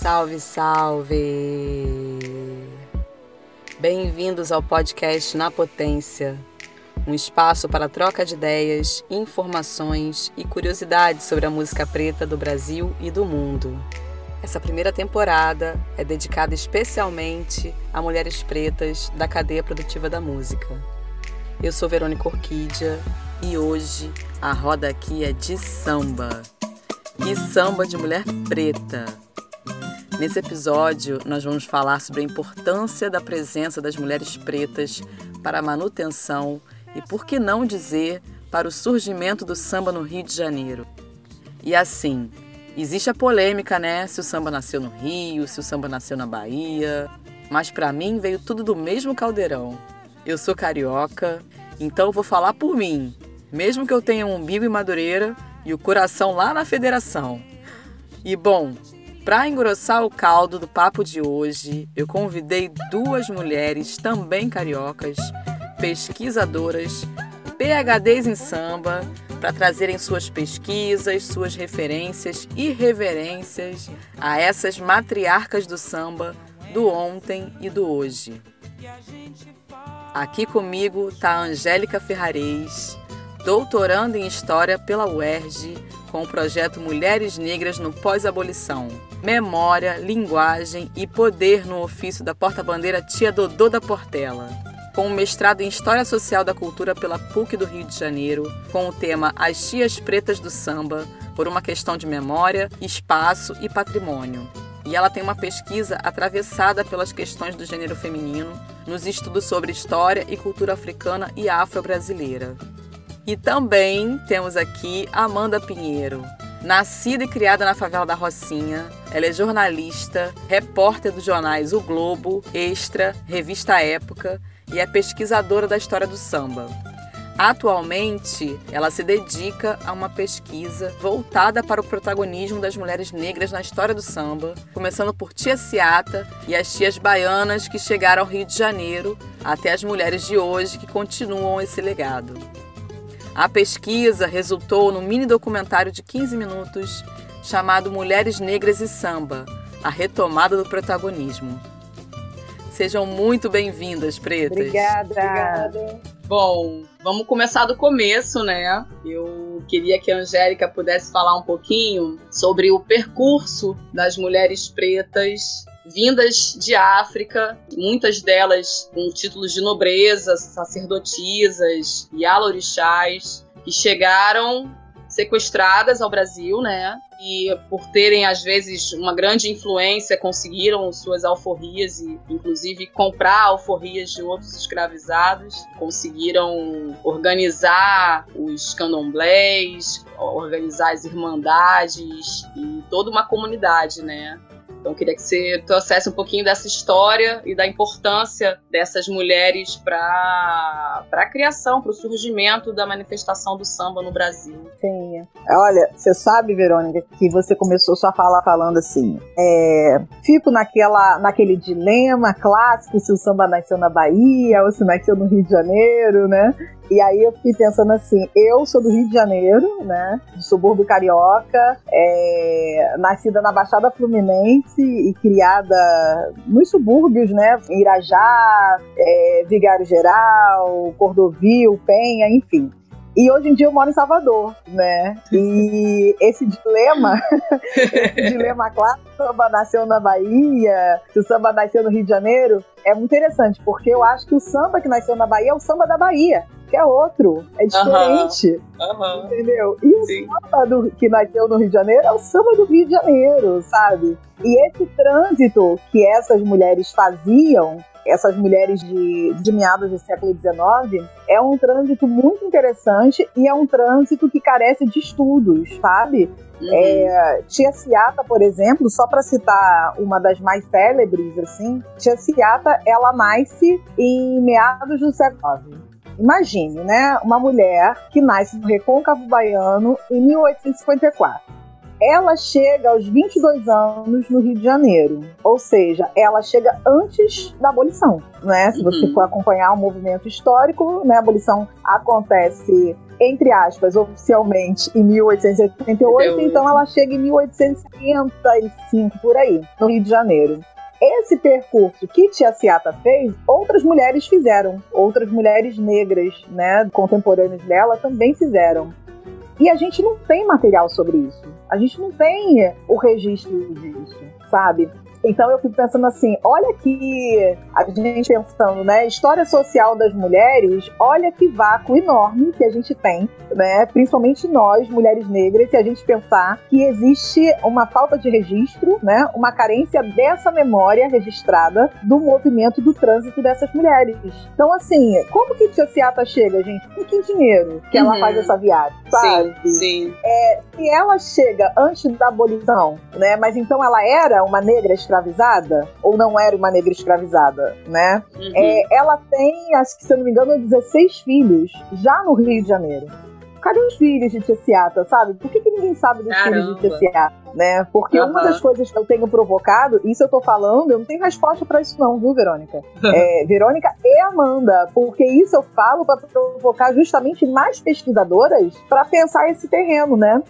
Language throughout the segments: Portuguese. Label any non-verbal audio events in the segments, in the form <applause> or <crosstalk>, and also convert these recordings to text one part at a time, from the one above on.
Salve, salve! Bem-vindos ao podcast Na Potência, um espaço para troca de ideias, informações e curiosidades sobre a música preta do Brasil e do mundo. Essa primeira temporada é dedicada especialmente a mulheres pretas da cadeia produtiva da música. Eu sou Verônica Orquídea e hoje a roda aqui é de samba. E samba de mulher preta. Nesse episódio, nós vamos falar sobre a importância da presença das mulheres pretas para a manutenção e, por que não dizer, para o surgimento do samba no Rio de Janeiro. E assim, existe a polêmica, né? Se o samba nasceu no Rio, se o samba nasceu na Bahia. Mas para mim veio tudo do mesmo caldeirão. Eu sou carioca, então vou falar por mim, mesmo que eu tenha um umbigo e madureira e o coração lá na federação. E bom, para engrossar o caldo do papo de hoje, eu convidei duas mulheres também cariocas, pesquisadoras, PhDs em samba, para trazerem suas pesquisas, suas referências e reverências a essas matriarcas do samba do ontem e do hoje. Aqui comigo está Angélica Ferrarez, doutorando em História pela UERJ, com o projeto Mulheres Negras no Pós-Abolição. Memória, linguagem e poder no ofício da porta-bandeira Tia Dodô da Portela. Com um mestrado em História Social da Cultura pela PUC do Rio de Janeiro, com o tema As Tias Pretas do Samba, por uma questão de memória, espaço e patrimônio. E ela tem uma pesquisa atravessada pelas questões do gênero feminino, nos estudos sobre história e cultura africana e afro-brasileira. E também temos aqui Amanda Pinheiro. Nascida e criada na favela da Rocinha, ela é jornalista, repórter dos jornais O Globo, Extra, Revista Época e é pesquisadora da história do samba. Atualmente, ela se dedica a uma pesquisa voltada para o protagonismo das mulheres negras na história do samba, começando por Tia Ciata e as tias baianas que chegaram ao Rio de Janeiro, até as mulheres de hoje que continuam esse legado. A pesquisa resultou no mini documentário de 15 minutos chamado Mulheres Negras e Samba A Retomada do Protagonismo. Sejam muito bem-vindas, pretas. Obrigada. Obrigada. Bom, vamos começar do começo, né? Eu queria que a Angélica pudesse falar um pouquinho sobre o percurso das mulheres pretas vindas de África, muitas delas com títulos de nobreza, sacerdotisas e alorixás, que chegaram sequestradas ao Brasil, né? E por terem às vezes uma grande influência, conseguiram suas alforrias e inclusive comprar alforrias de outros escravizados, conseguiram organizar os candomblés, organizar as irmandades e toda uma comunidade, né? Então, queria que você trouxesse um pouquinho dessa história e da importância dessas mulheres para a criação, para o surgimento da manifestação do samba no Brasil. Sim. Olha, você sabe, Verônica, que você começou sua fala falando assim: é, fico naquela, naquele dilema clássico se o samba nasceu na Bahia ou se nasceu no Rio de Janeiro, né? E aí eu fiquei pensando assim, eu sou do Rio de Janeiro, né? Do subúrbio carioca, é, nascida na Baixada Fluminense e criada nos subúrbios, né? Irajá, é, Vigário Geral, Cordovil, Penha, enfim. E hoje em dia eu moro em Salvador, né? E <laughs> esse dilema, esse <laughs> dilema clássico, o samba nasceu na Bahia, se o samba nasceu no Rio de Janeiro, é muito interessante, porque eu acho que o samba que nasceu na Bahia é o samba da Bahia que é outro, é diferente. Uhum. Entendeu? E o Sim. samba do, que nasceu no Rio de Janeiro é o samba do Rio de Janeiro, sabe? E esse trânsito que essas mulheres faziam essas mulheres de, de meados do século XIX, é um trânsito muito interessante e é um trânsito que carece de estudos, sabe? Uhum. É, Tia Ciata, por exemplo, só para citar uma das mais célebres, assim, Tia Ciata, ela nasce em meados do século XIX. Imagine, né? Uma mulher que nasce no Recôncavo Baiano em 1854. Ela chega aos 22 anos no Rio de Janeiro, ou seja, ela chega antes da abolição, né? Se você uhum. for acompanhar o movimento histórico, né, a abolição acontece entre aspas, oficialmente em 1888, então ela chega em 1855 por aí, no Rio de Janeiro. Esse percurso que Tia Ciata fez, outras mulheres fizeram, outras mulheres negras, né, contemporâneas dela também fizeram. E a gente não tem material sobre isso. A gente não tem o registro disso, sabe? Então eu fico pensando assim, olha que a gente pensando, né, história social das mulheres, olha que vácuo enorme que a gente tem, né, principalmente nós, mulheres negras, se a gente pensar que existe uma falta de registro, né, uma carência dessa memória registrada do movimento do trânsito dessas mulheres. Então assim, como que Tia Ciata chega, gente? Com que dinheiro que ela uhum. faz essa viagem, sabe? Sim, sim. É, se ela chega antes da abolição, né, mas então ela era uma negra escravizada ou não era uma negra escravizada, né? Uhum. É, ela tem, acho que se eu não me engano, 16 filhos já no Rio de Janeiro. Cadê os filhos de Tiziata, sabe? Por que, que ninguém sabe dos Caramba. filhos de Tiziata, né? Porque uhum. uma das coisas que eu tenho provocado, isso eu tô falando, eu não tenho resposta para isso não, viu, Verônica? <laughs> é, Verônica e Amanda, porque isso eu falo para provocar justamente mais pesquisadoras para pensar esse terreno, né?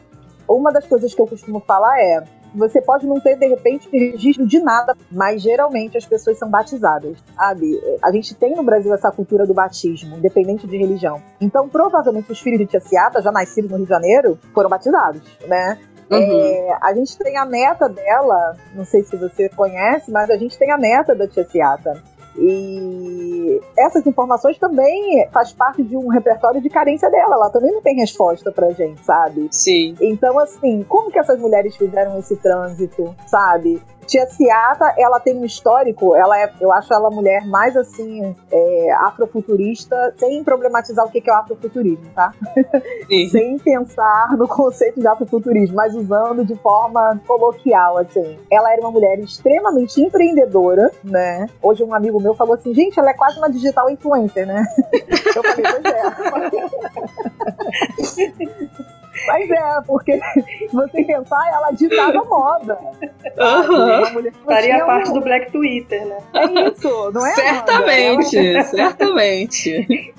Uma das coisas que eu costumo falar é você pode não ter, de repente, registro de nada, mas geralmente as pessoas são batizadas, sabe? A gente tem no Brasil essa cultura do batismo, independente de religião. Então, provavelmente, os filhos de Tia Ciata, já nascidos no Rio de Janeiro, foram batizados, né? Uhum. É, a gente tem a neta dela, não sei se você conhece, mas a gente tem a neta da Tia Ciata. E essas informações também faz parte de um repertório de carência dela. Ela também não tem resposta pra gente, sabe? Sim. Então, assim, como que essas mulheres fizeram esse trânsito, sabe? Tia Ciata, ela tem um histórico, ela é, eu acho ela a mulher mais assim, é, afrofuturista, sem problematizar o que é o afrofuturismo, tá? <laughs> sem pensar no conceito de afrofuturismo, mas usando de forma coloquial, assim. Ela era uma mulher extremamente empreendedora, né? Hoje um amigo meu falou assim, gente, ela é quase uma digital influencer, né? <laughs> eu falei, pois é. <laughs> Mas é, porque se você pensar, ela ditava moda. Uhum. Faria parte um... do Black Twitter, né? É isso, não é? Certamente, ela... <laughs> certamente.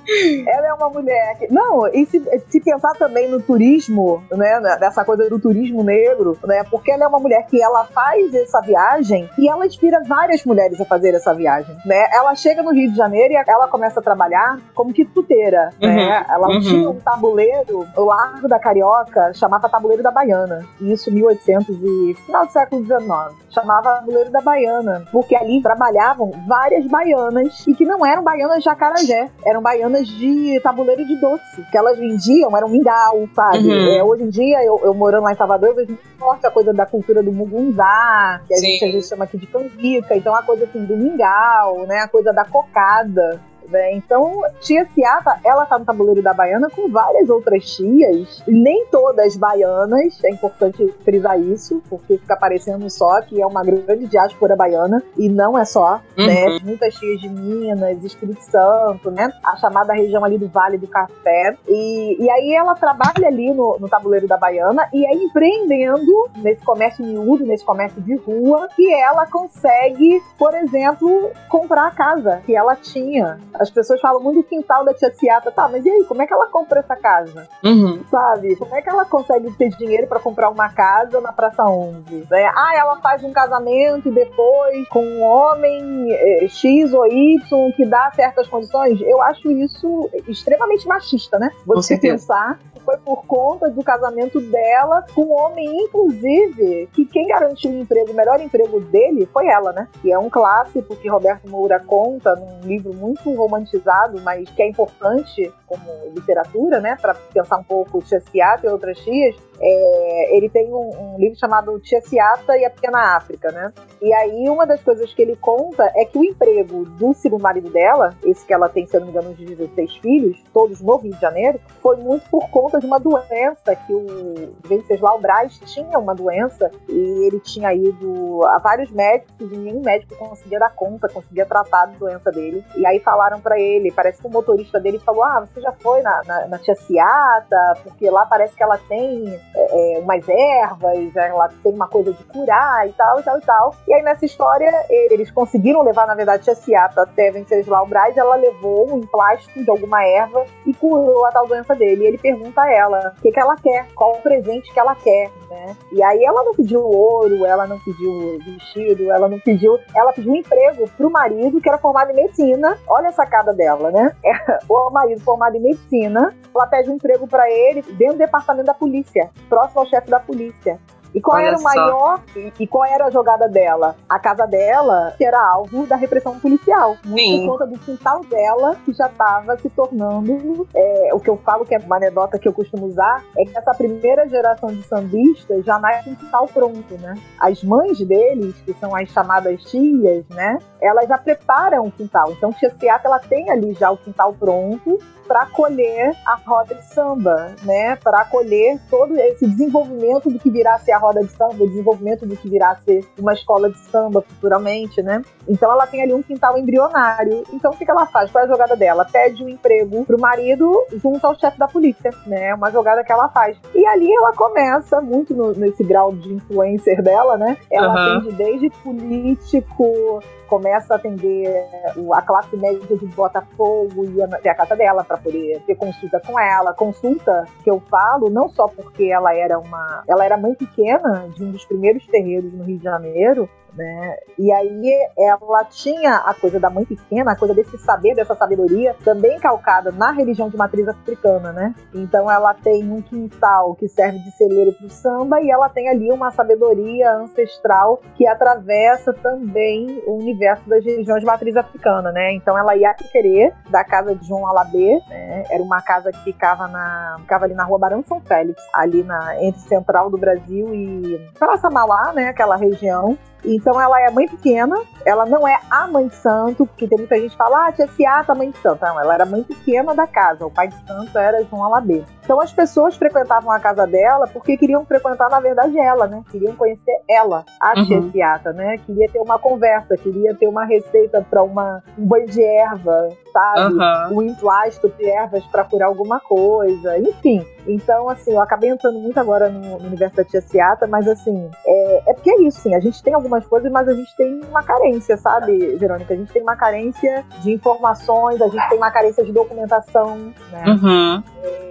Ela é uma mulher que. Não, e se, se pensar também no turismo, né? Nessa coisa do turismo negro, né? Porque ela é uma mulher que ela faz essa viagem e ela inspira várias mulheres a fazer essa viagem, né? Ela chega no Rio de Janeiro e ela começa a trabalhar como quituteira, né? uhum, né? Ela uhum. tinha um tabuleiro, o Largo da Carioca, chamava Tabuleiro da Baiana. Isso 1800 e final do século XIX. Chamava Tabuleiro da Baiana, porque ali trabalhavam várias baianas e que não eram baianas de acarajé, eram baianas de tabuleiro de doce, que elas vendiam, era um mingau, sabe? Uhum. É, hoje em dia, eu, eu, morando lá em Salvador, eu vejo muito forte a coisa da cultura do mugunzá, que a Sim. gente às vezes chama aqui de canjica, então a coisa assim do mingau, né? A coisa da cocada. Né? Então, tia Ciata, ela tá no tabuleiro da Baiana com várias outras tias, nem todas baianas, é importante frisar isso, porque fica parecendo só que é uma grande diáspora baiana, e não é só, uhum. né? Muitas tias de Minas, Espírito Santo, né? A chamada região ali do Vale do Café. E, e aí ela trabalha ali no, no tabuleiro da Baiana e é empreendendo nesse comércio miúdo, nesse comércio de rua, que ela consegue, por exemplo, comprar a casa que ela tinha as pessoas falam muito do quintal da tia Ciata, tá, mas e aí, como é que ela compra essa casa? Uhum. Sabe? Como é que ela consegue ter dinheiro para comprar uma casa na Praça 11? Né? Ah, ela faz um casamento depois com um homem é, X ou Y que dá certas condições. Eu acho isso extremamente machista, né? Você pensar foi por conta do casamento dela com um homem, inclusive, que quem garantiu o emprego, o melhor emprego dele foi ela, né? E é um clássico que Roberto Moura conta num livro muito romantizado, mas que é importante como literatura, né? Para pensar um pouco Ciata e outras tias. É, ele tem um, um, livro chamado Tia Ciata e a Pequena África, né? E aí uma das coisas que ele conta é que o emprego do segundo marido dela, esse que ela tem, se eu não me engano, uns 16 filhos, todos no Rio de Janeiro, foi muito por conta de uma doença que o Venceslau Braz tinha uma doença e ele tinha ido a vários médicos e nenhum médico conseguia dar conta, conseguia tratar da doença dele. E aí falaram para ele, parece que o motorista dele falou: Ah, você já foi na, na, na Tia Ciata, porque lá parece que ela tem é, umas ervas, ela tem uma coisa de curar e tal, e tal, e tal. E aí nessa história, eles conseguiram levar, na verdade, a Ciata até Venceslau Braz, ela levou um emplasto de alguma erva e curou a tal doença dele. E ele pergunta a ela o que, que ela quer, qual o presente que ela quer, né? E aí ela não pediu ouro, ela não pediu vestido, ela não pediu. Ela pediu um emprego pro marido que era formado em medicina. Olha a sacada dela, né? <laughs> É, o marido formado em medicina, ela pede um emprego para ele dentro do departamento da polícia, próximo ao chefe da polícia. E qual Olha era o maior e, e qual era a jogada dela? A casa dela era alvo da repressão policial. Sim. Por conta do quintal dela, que já estava se tornando. É, o que eu falo que é uma anedota que eu costumo usar é que essa primeira geração de sambistas já nasce com quintal pronto, né? As mães deles, que são as chamadas tias, né? Elas já preparam o quintal. Então, Seata, ela tem ali já o quintal pronto para acolher a roda de samba, né? Para acolher todo esse desenvolvimento do que virá a ser a roda de samba, o desenvolvimento do que virá a ser uma escola de samba futuramente, né? Então ela tem ali um quintal embrionário. Então o que, ela faz? Qual é a jogada dela? Pede um emprego pro marido junto ao chefe da polícia, né? Uma jogada que ela faz. E ali ela começa, muito no, nesse grau de influencer dela, né? Ela uhum. atende desde político, começa a atender a classe média de Botafogo e até a casa dela para poder ter consulta com ela. Consulta que eu falo não só porque ela era uma, ela era mãe pequena de um dos primeiros terreiros no Rio de Janeiro, né? E aí ela tinha a coisa da mãe pequena, a coisa desse saber, dessa sabedoria, também calcada na religião de matriz africana, né? Então ela tem um quintal que serve de celeiro para o samba e ela tem ali uma sabedoria ancestral que atravessa também o universo das religiões de matriz africana, né? Então ela ia querer da casa de João Alabê, né? Era uma casa que ficava na ficava ali na rua Barão São Félix, ali na entre central do Brasil e Praça Mauá, né? Aquela região. Então ela é mãe pequena, ela não é a mãe de santo, porque tem muita gente que fala, ah, tia Ciata, mãe de santo. Não, ela era mãe pequena da casa, o pai de santo era João Alabê. Então as pessoas frequentavam a casa dela porque queriam frequentar, na verdade, ela, né? Queriam conhecer ela, a uhum. tia Ciata, né? Queria ter uma conversa, queria ter uma receita para uma um banho de erva, sabe? Uhum. Um emplasto de ervas para curar alguma coisa, enfim. Então, assim, eu acabei entrando muito agora no, no universo da tia Ciata, mas assim, é, é porque é isso, sim. A gente tem algumas coisas, mas a gente tem uma carência, sabe, Verônica? A gente tem uma carência de informações, a gente tem uma carência de documentação, né? Uhum.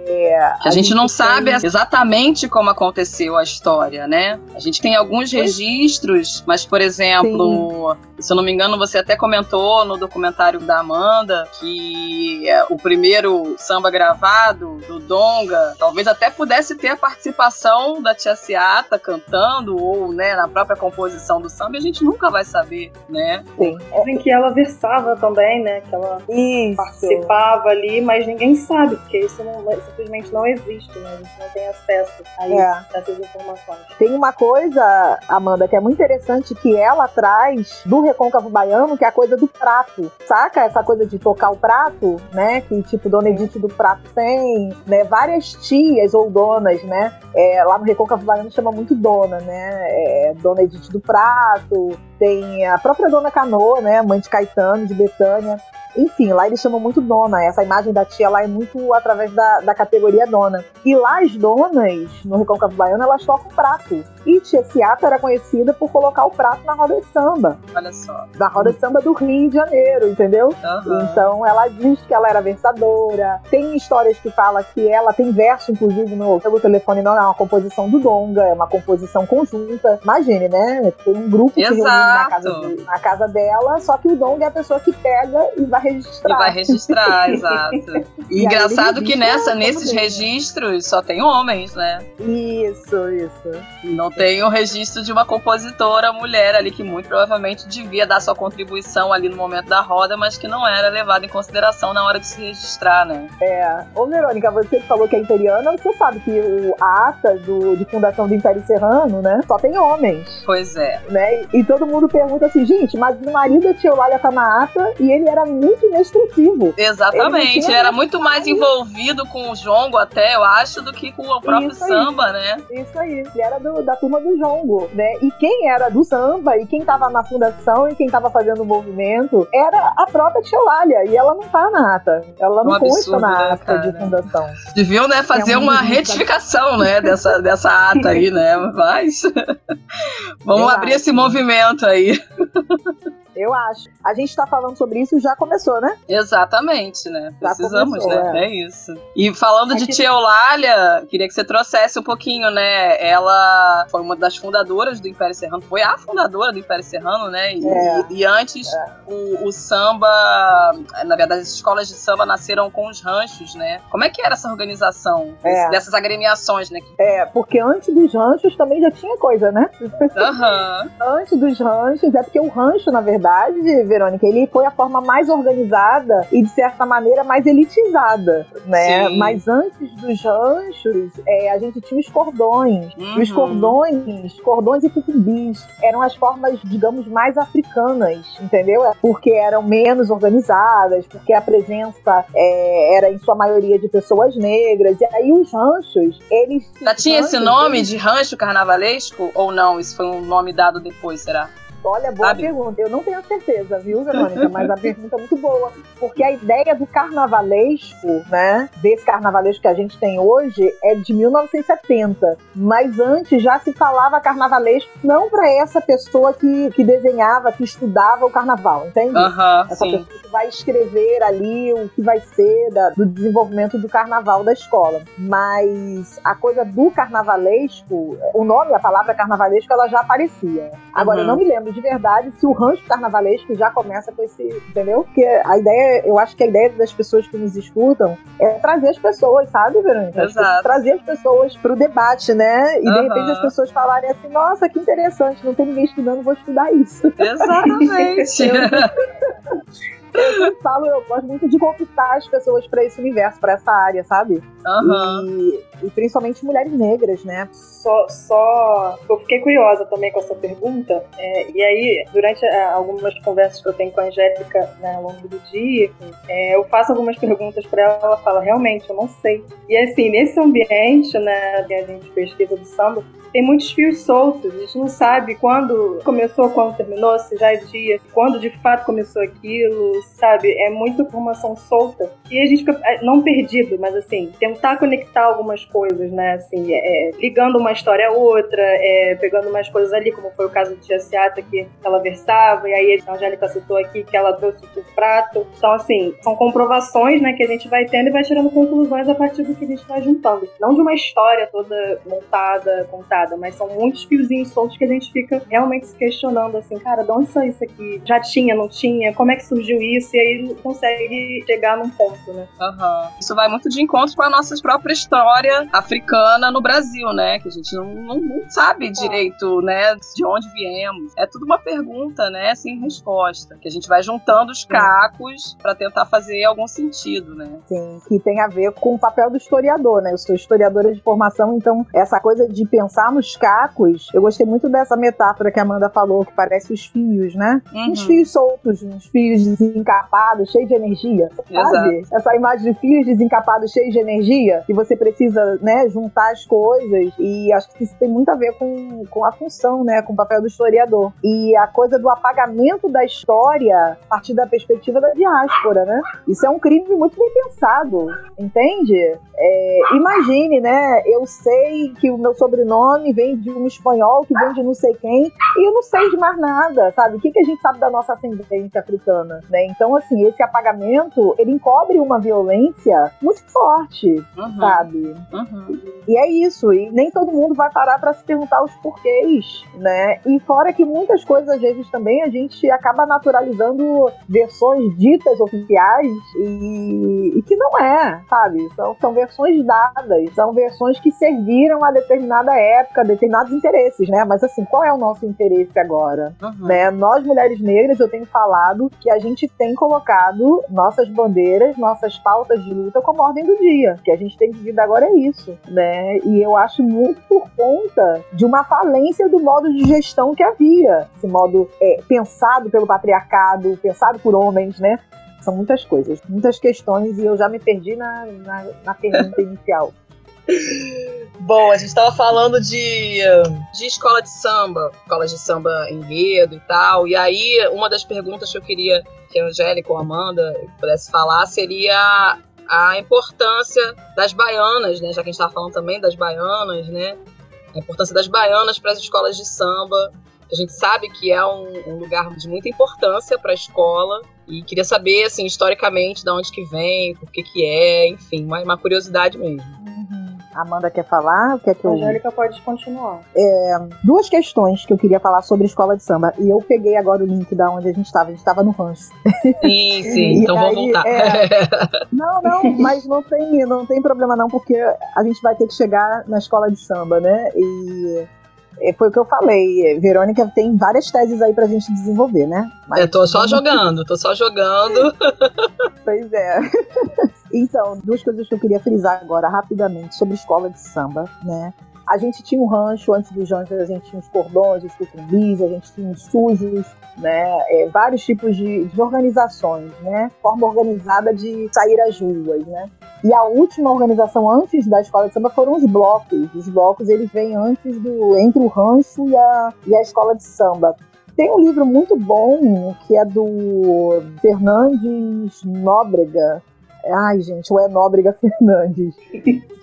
É, a, a gente, gente, não tem... sabe exatamente como aconteceu a história, né? A gente tem alguns registros, mas, por exemplo, Sim. se eu não me engano, você até comentou no documentário da Amanda que é, o primeiro samba gravado do Donga talvez até pudesse ter a participação da Tia Ciata cantando ou né, na própria composição do samba, a gente nunca vai saber, né? Sim. Dizem que ela versava também, né? Que ela isso. participava ali, mas ninguém sabe, porque isso não, simplesmente não existe, né? A gente não tem acesso a, isso, é. a essas informações. Tem uma coisa, Amanda, que é muito interessante que ela traz do recôncavo baiano, que é a coisa do prato. Saca essa coisa de tocar o prato, né? Que tipo Dona Edith do prato tem, né? Várias tias ou donas, né? É, lá no recôncavo baiano chama muito dona, né? É, dona Edith do prato, tem a própria Dona Canoa, né, mãe de Caetano, de Betânia. Enfim, lá eles chamam muito dona. Essa imagem da tia lá é muito através da, da categoria dona. E lá as donas, no Recôncavo Baiano, elas tocam prato. E Tia Ciata era conhecida por colocar o prato na roda de samba. Olha só. Na roda de samba do Rio de Janeiro, entendeu? Uhum. Então ela diz que ela era versadora. Tem histórias que fala que ela tem verso, inclusive, no Pelo Telefone não é uma composição do Donga, é uma composição conjunta. Imagine, né? Tem um grupo que reúne na casa, de, na casa dela, só que o Donga é a pessoa que pega e vai registrar. E vai registrar, <laughs> exato. E, e engraçado que nessa, nesses registros só tem homens, né? Isso, isso. Não tem o registro de uma compositora mulher ali que muito provavelmente devia dar sua contribuição ali no momento da roda, mas que não era levada em consideração na hora de se registrar, né? É. Ô, Verônica, você falou que é imperiana, você sabe que o, a ata do, de fundação do Império Serrano, né, só tem homens. Pois é. Né? E, e todo mundo pergunta assim, gente, mas o marido da Tia Eulália tá na ata e ele era muito muito inexpressivo. Exatamente, ele era muito mais envolvido com o jongo até, eu acho, do que com o próprio samba, né? Isso aí, ele era do, da turma do jongo, né? E quem era do samba e quem tava na fundação e quem tava fazendo o movimento era a própria Lália, e ela não tá na ata, ela não um consta na né, ata de fundação. Deviam, né, fazer é um uma retificação, né, dessa, dessa ata aí, né, mas <laughs> vamos eu abrir acho. esse movimento aí. Eu acho. A gente está falando sobre isso já começou, né? Exatamente, né? Precisamos, começou, né? É. é. isso. E falando de Tia Eulália, queria que você trouxesse um pouquinho, né? Ela foi uma das fundadoras do Império Serrano, foi a fundadora do Império Serrano, né? E, é. e, e antes é. o, o, samba, na verdade, as escolas de samba nasceram com os ranchos, né? Como é que era essa organização é. dessas agremiações, né? É, porque antes dos ranchos também já tinha coisa, né? Uhum. <laughs> antes dos ranchos, é porque o rancho, na verdade, verdade, Verônica, ele foi a forma mais organizada e, de certa maneira, mais elitizada, né? Sim. Mas antes dos ranchos, é, a gente tinha os cordões. Uhum. E os cordões, cordões e tucumbis, eram as formas, digamos, mais africanas, entendeu? Porque eram menos organizadas, porque a presença é, era, em sua maioria, de pessoas negras. E aí os ranchos, eles... Já tinha ranchos, esse nome eles... de rancho carnavalesco ou não? Isso foi um nome dado depois, será? Olha, boa Sabe? pergunta. Eu não tenho certeza, viu, Verônica? Mas a pergunta é muito boa. Porque a ideia do carnavalesco, né? Desse carnavalesco que a gente tem hoje é de 1970. Mas antes já se falava carnavalesco não para essa pessoa que, que desenhava, que estudava o carnaval, entende? Uhum, essa sim. pessoa que vai escrever ali o que vai ser da, do desenvolvimento do carnaval da escola. Mas a coisa do carnavalesco, o nome, a palavra carnavalesco, ela já aparecia. Agora, uhum. eu não me lembro de verdade se o rancho carnavalesco já começa com esse, entendeu? Porque a ideia, eu acho que a ideia das pessoas que nos escutam é trazer as pessoas, sabe, Verônica? Exato. Trazer as pessoas pro debate, né? E uhum. de repente as pessoas falarem assim, nossa, que interessante, não tem ninguém estudando, vou estudar isso. <laughs> Exatamente. eu <laughs> falo, eu gosto muito de conquistar as pessoas para esse universo, para essa área, sabe? Uhum. E, e, principalmente mulheres negras, né? Só, só. Eu fiquei curiosa também com essa pergunta. É, e aí, durante é, algumas conversas que eu tenho com a Angélica né, ao longo do dia, é, eu faço algumas perguntas para ela. Ela fala, realmente, eu não sei. E assim, nesse ambiente, né, que a gente pesquisa do samba, tem muitos fios soltos. A gente não sabe quando começou, quando terminou, se já é dia, quando de fato começou aquilo, sabe? É muita informação solta. E a gente fica, é, não perdido, mas assim, tentar conectar algumas coisas, né? Assim, é, é, ligando uma história a outra, é, pegando umas coisas ali, como foi o caso de Tia Seata, que ela versava, e aí a Angélica citou aqui que ela trouxe o prato. Então, assim, são comprovações, né, que a gente vai tendo e vai tirando conclusões a partir do que a gente vai juntando. Não de uma história toda montada, contada mas são muitos fiozinhos soltos que a gente fica realmente se questionando, assim, cara, de onde saiu isso aqui? Já tinha, não tinha? Como é que surgiu isso? E aí consegue chegar num ponto, né? Uhum. Isso vai muito de encontro com a nossa própria história africana no Brasil, né? Que a gente não, não, não sabe direito, né, de onde viemos. É tudo uma pergunta, né, sem resposta. Que a gente vai juntando os cacos para tentar fazer algum sentido, né? Sim, que tem a ver com o papel do historiador, né? Eu sou historiadora de formação, então essa coisa de pensar nos cacos, eu gostei muito dessa metáfora que a Amanda falou, que parece os fios, né? Uhum. Uns fios soltos, uns fios desencapados, cheios de energia. Sabe? Exato. Essa imagem de fios desencapados, cheios de energia, que você precisa, né, juntar as coisas. E acho que isso tem muito a ver com, com a função, né, com o papel do historiador. E a coisa do apagamento da história a partir da perspectiva da diáspora, né? Isso é um crime muito bem pensado, entende? É, imagine, né? Eu sei que o meu sobrenome nome vem de um espanhol que vem de não sei quem, e eu não sei de mais nada, sabe? O que, que a gente sabe da nossa ascendência africana, né? Então, assim, esse apagamento, ele encobre uma violência muito forte, uhum. sabe? Uhum. E é isso, e nem todo mundo vai parar para se perguntar os porquês, né? E fora que muitas coisas, às vezes, também a gente acaba naturalizando versões ditas oficiais e, e que não é, sabe? São, são versões dadas, são versões que serviram a determinada época época determinados interesses, né? Mas assim, qual é o nosso interesse agora? Uhum. Né? Nós, mulheres negras, eu tenho falado que a gente tem colocado nossas bandeiras, nossas pautas de luta como ordem do dia. O que a gente tem vivido agora é isso, né? E eu acho muito por conta de uma falência do modo de gestão que havia. Esse modo é, pensado pelo patriarcado, pensado por homens, né? São muitas coisas, muitas questões e eu já me perdi na, na, na pergunta <laughs> inicial. Bom, a gente estava falando de, de escola de samba, escolas de samba enredo e tal. E aí, uma das perguntas que eu queria que a Angélica ou a Amanda pudesse falar seria a importância das baianas, né? Já que a gente estava falando também das baianas, né? A importância das baianas para as escolas de samba. A gente sabe que é um, um lugar de muita importância para a escola e queria saber, assim, historicamente, de onde que vem, por que que é, enfim, uma, uma curiosidade mesmo. Amanda quer falar? Quer que eu... Angélica pode continuar. É, duas questões que eu queria falar sobre escola de samba. E eu peguei agora o link da onde a gente estava. A gente estava no rancho. Sim, sim. <laughs> então vamos voltar. É... <laughs> não, não, mas não tem, não tem problema não, porque a gente vai ter que chegar na escola de samba, né? E é, foi o que eu falei. Verônica tem várias teses aí pra gente desenvolver, né? Mas, eu tô só jogando, tô só jogando. <laughs> pois é. <laughs> Então, duas coisas que eu queria frisar agora rapidamente sobre escola de samba, né? A gente tinha um rancho, antes dos ranchos a gente tinha os cordões, os cucumbis, a gente tinha os sujos, né? É, vários tipos de, de, organizações, né? Forma organizada de sair às ruas, né? E a última organização antes da escola de samba foram os blocos. Os blocos eles vêm antes do entre o rancho e a, e a escola de samba. Tem um livro muito bom que é do Fernandes Nóbrega, Ai, gente, o é Nóbrega <laughs> Fernandes.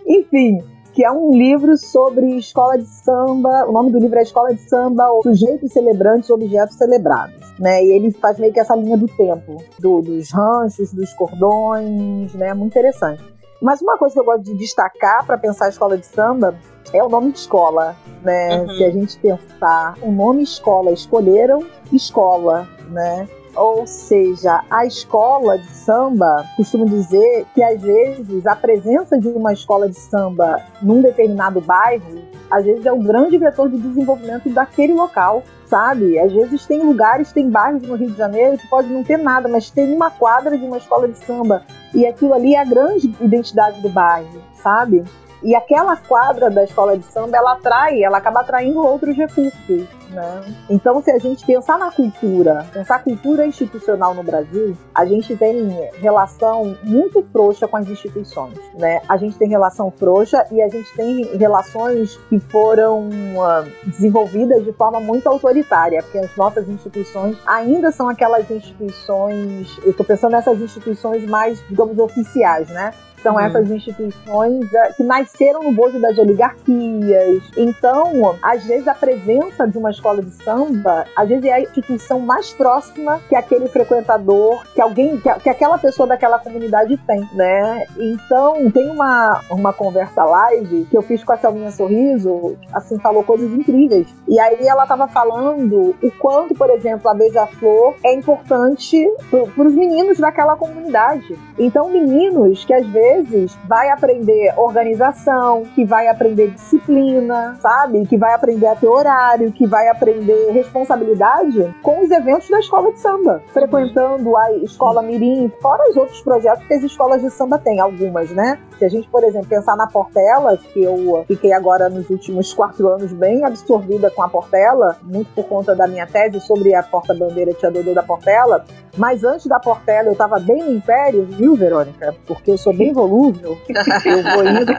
Enfim, que é um livro sobre escola de samba. O nome do livro é Escola de Samba, Sujeitos Celebrantes, Objetos Celebrados. Né? E ele faz meio que essa linha do tempo, do, dos ranchos, dos cordões, né? Muito interessante. Mas uma coisa que eu gosto de destacar para pensar a escola de samba é o nome de escola, né? Uhum. Se a gente pensar o nome escola, escolheram escola, né? Ou seja, a escola de samba, costumo dizer que às vezes a presença de uma escola de samba num determinado bairro, às vezes é o grande vetor de desenvolvimento daquele local, sabe? Às vezes tem lugares, tem bairros no Rio de Janeiro que pode não ter nada, mas tem uma quadra de uma escola de samba e aquilo ali é a grande identidade do bairro, sabe? E aquela quadra da escola de samba, ela atrai, ela acaba atraindo outros recursos. Né? Então, se a gente pensar na cultura, pensar a cultura institucional no Brasil, a gente tem relação muito frouxa com as instituições. Né? A gente tem relação frouxa e a gente tem relações que foram uh, desenvolvidas de forma muito autoritária, porque as nossas instituições ainda são aquelas instituições, eu estou pensando nessas instituições mais, digamos, oficiais, né? São uhum. essas instituições uh, que nasceram no bojo das oligarquias. Então, às vezes, a presença de uma escola de samba, às vezes é a instituição mais próxima que aquele frequentador, que alguém, que, que aquela pessoa daquela comunidade tem, né? Então, tem uma, uma conversa live que eu fiz com a Selminha Sorriso, assim, falou coisas incríveis. E aí ela estava falando o quanto, por exemplo, a Beija-Flor é importante para os meninos daquela comunidade. Então, meninos que às vezes vezes vai aprender organização, que vai aprender disciplina, sabe? Que vai aprender a ter horário, que vai aprender responsabilidade com os eventos da escola de samba, frequentando a escola Mirim, fora os outros projetos que as escolas de samba têm, algumas, né? Se a gente, por exemplo, pensar na Portela, que eu fiquei agora nos últimos quatro anos bem absorvida com a Portela, muito por conta da minha tese sobre a porta-bandeira Tia Dodô da Portela, mas antes da Portela eu estava bem no Império, viu, Verônica? Porque eu sou bem volúvel, eu vou indo. <laughs>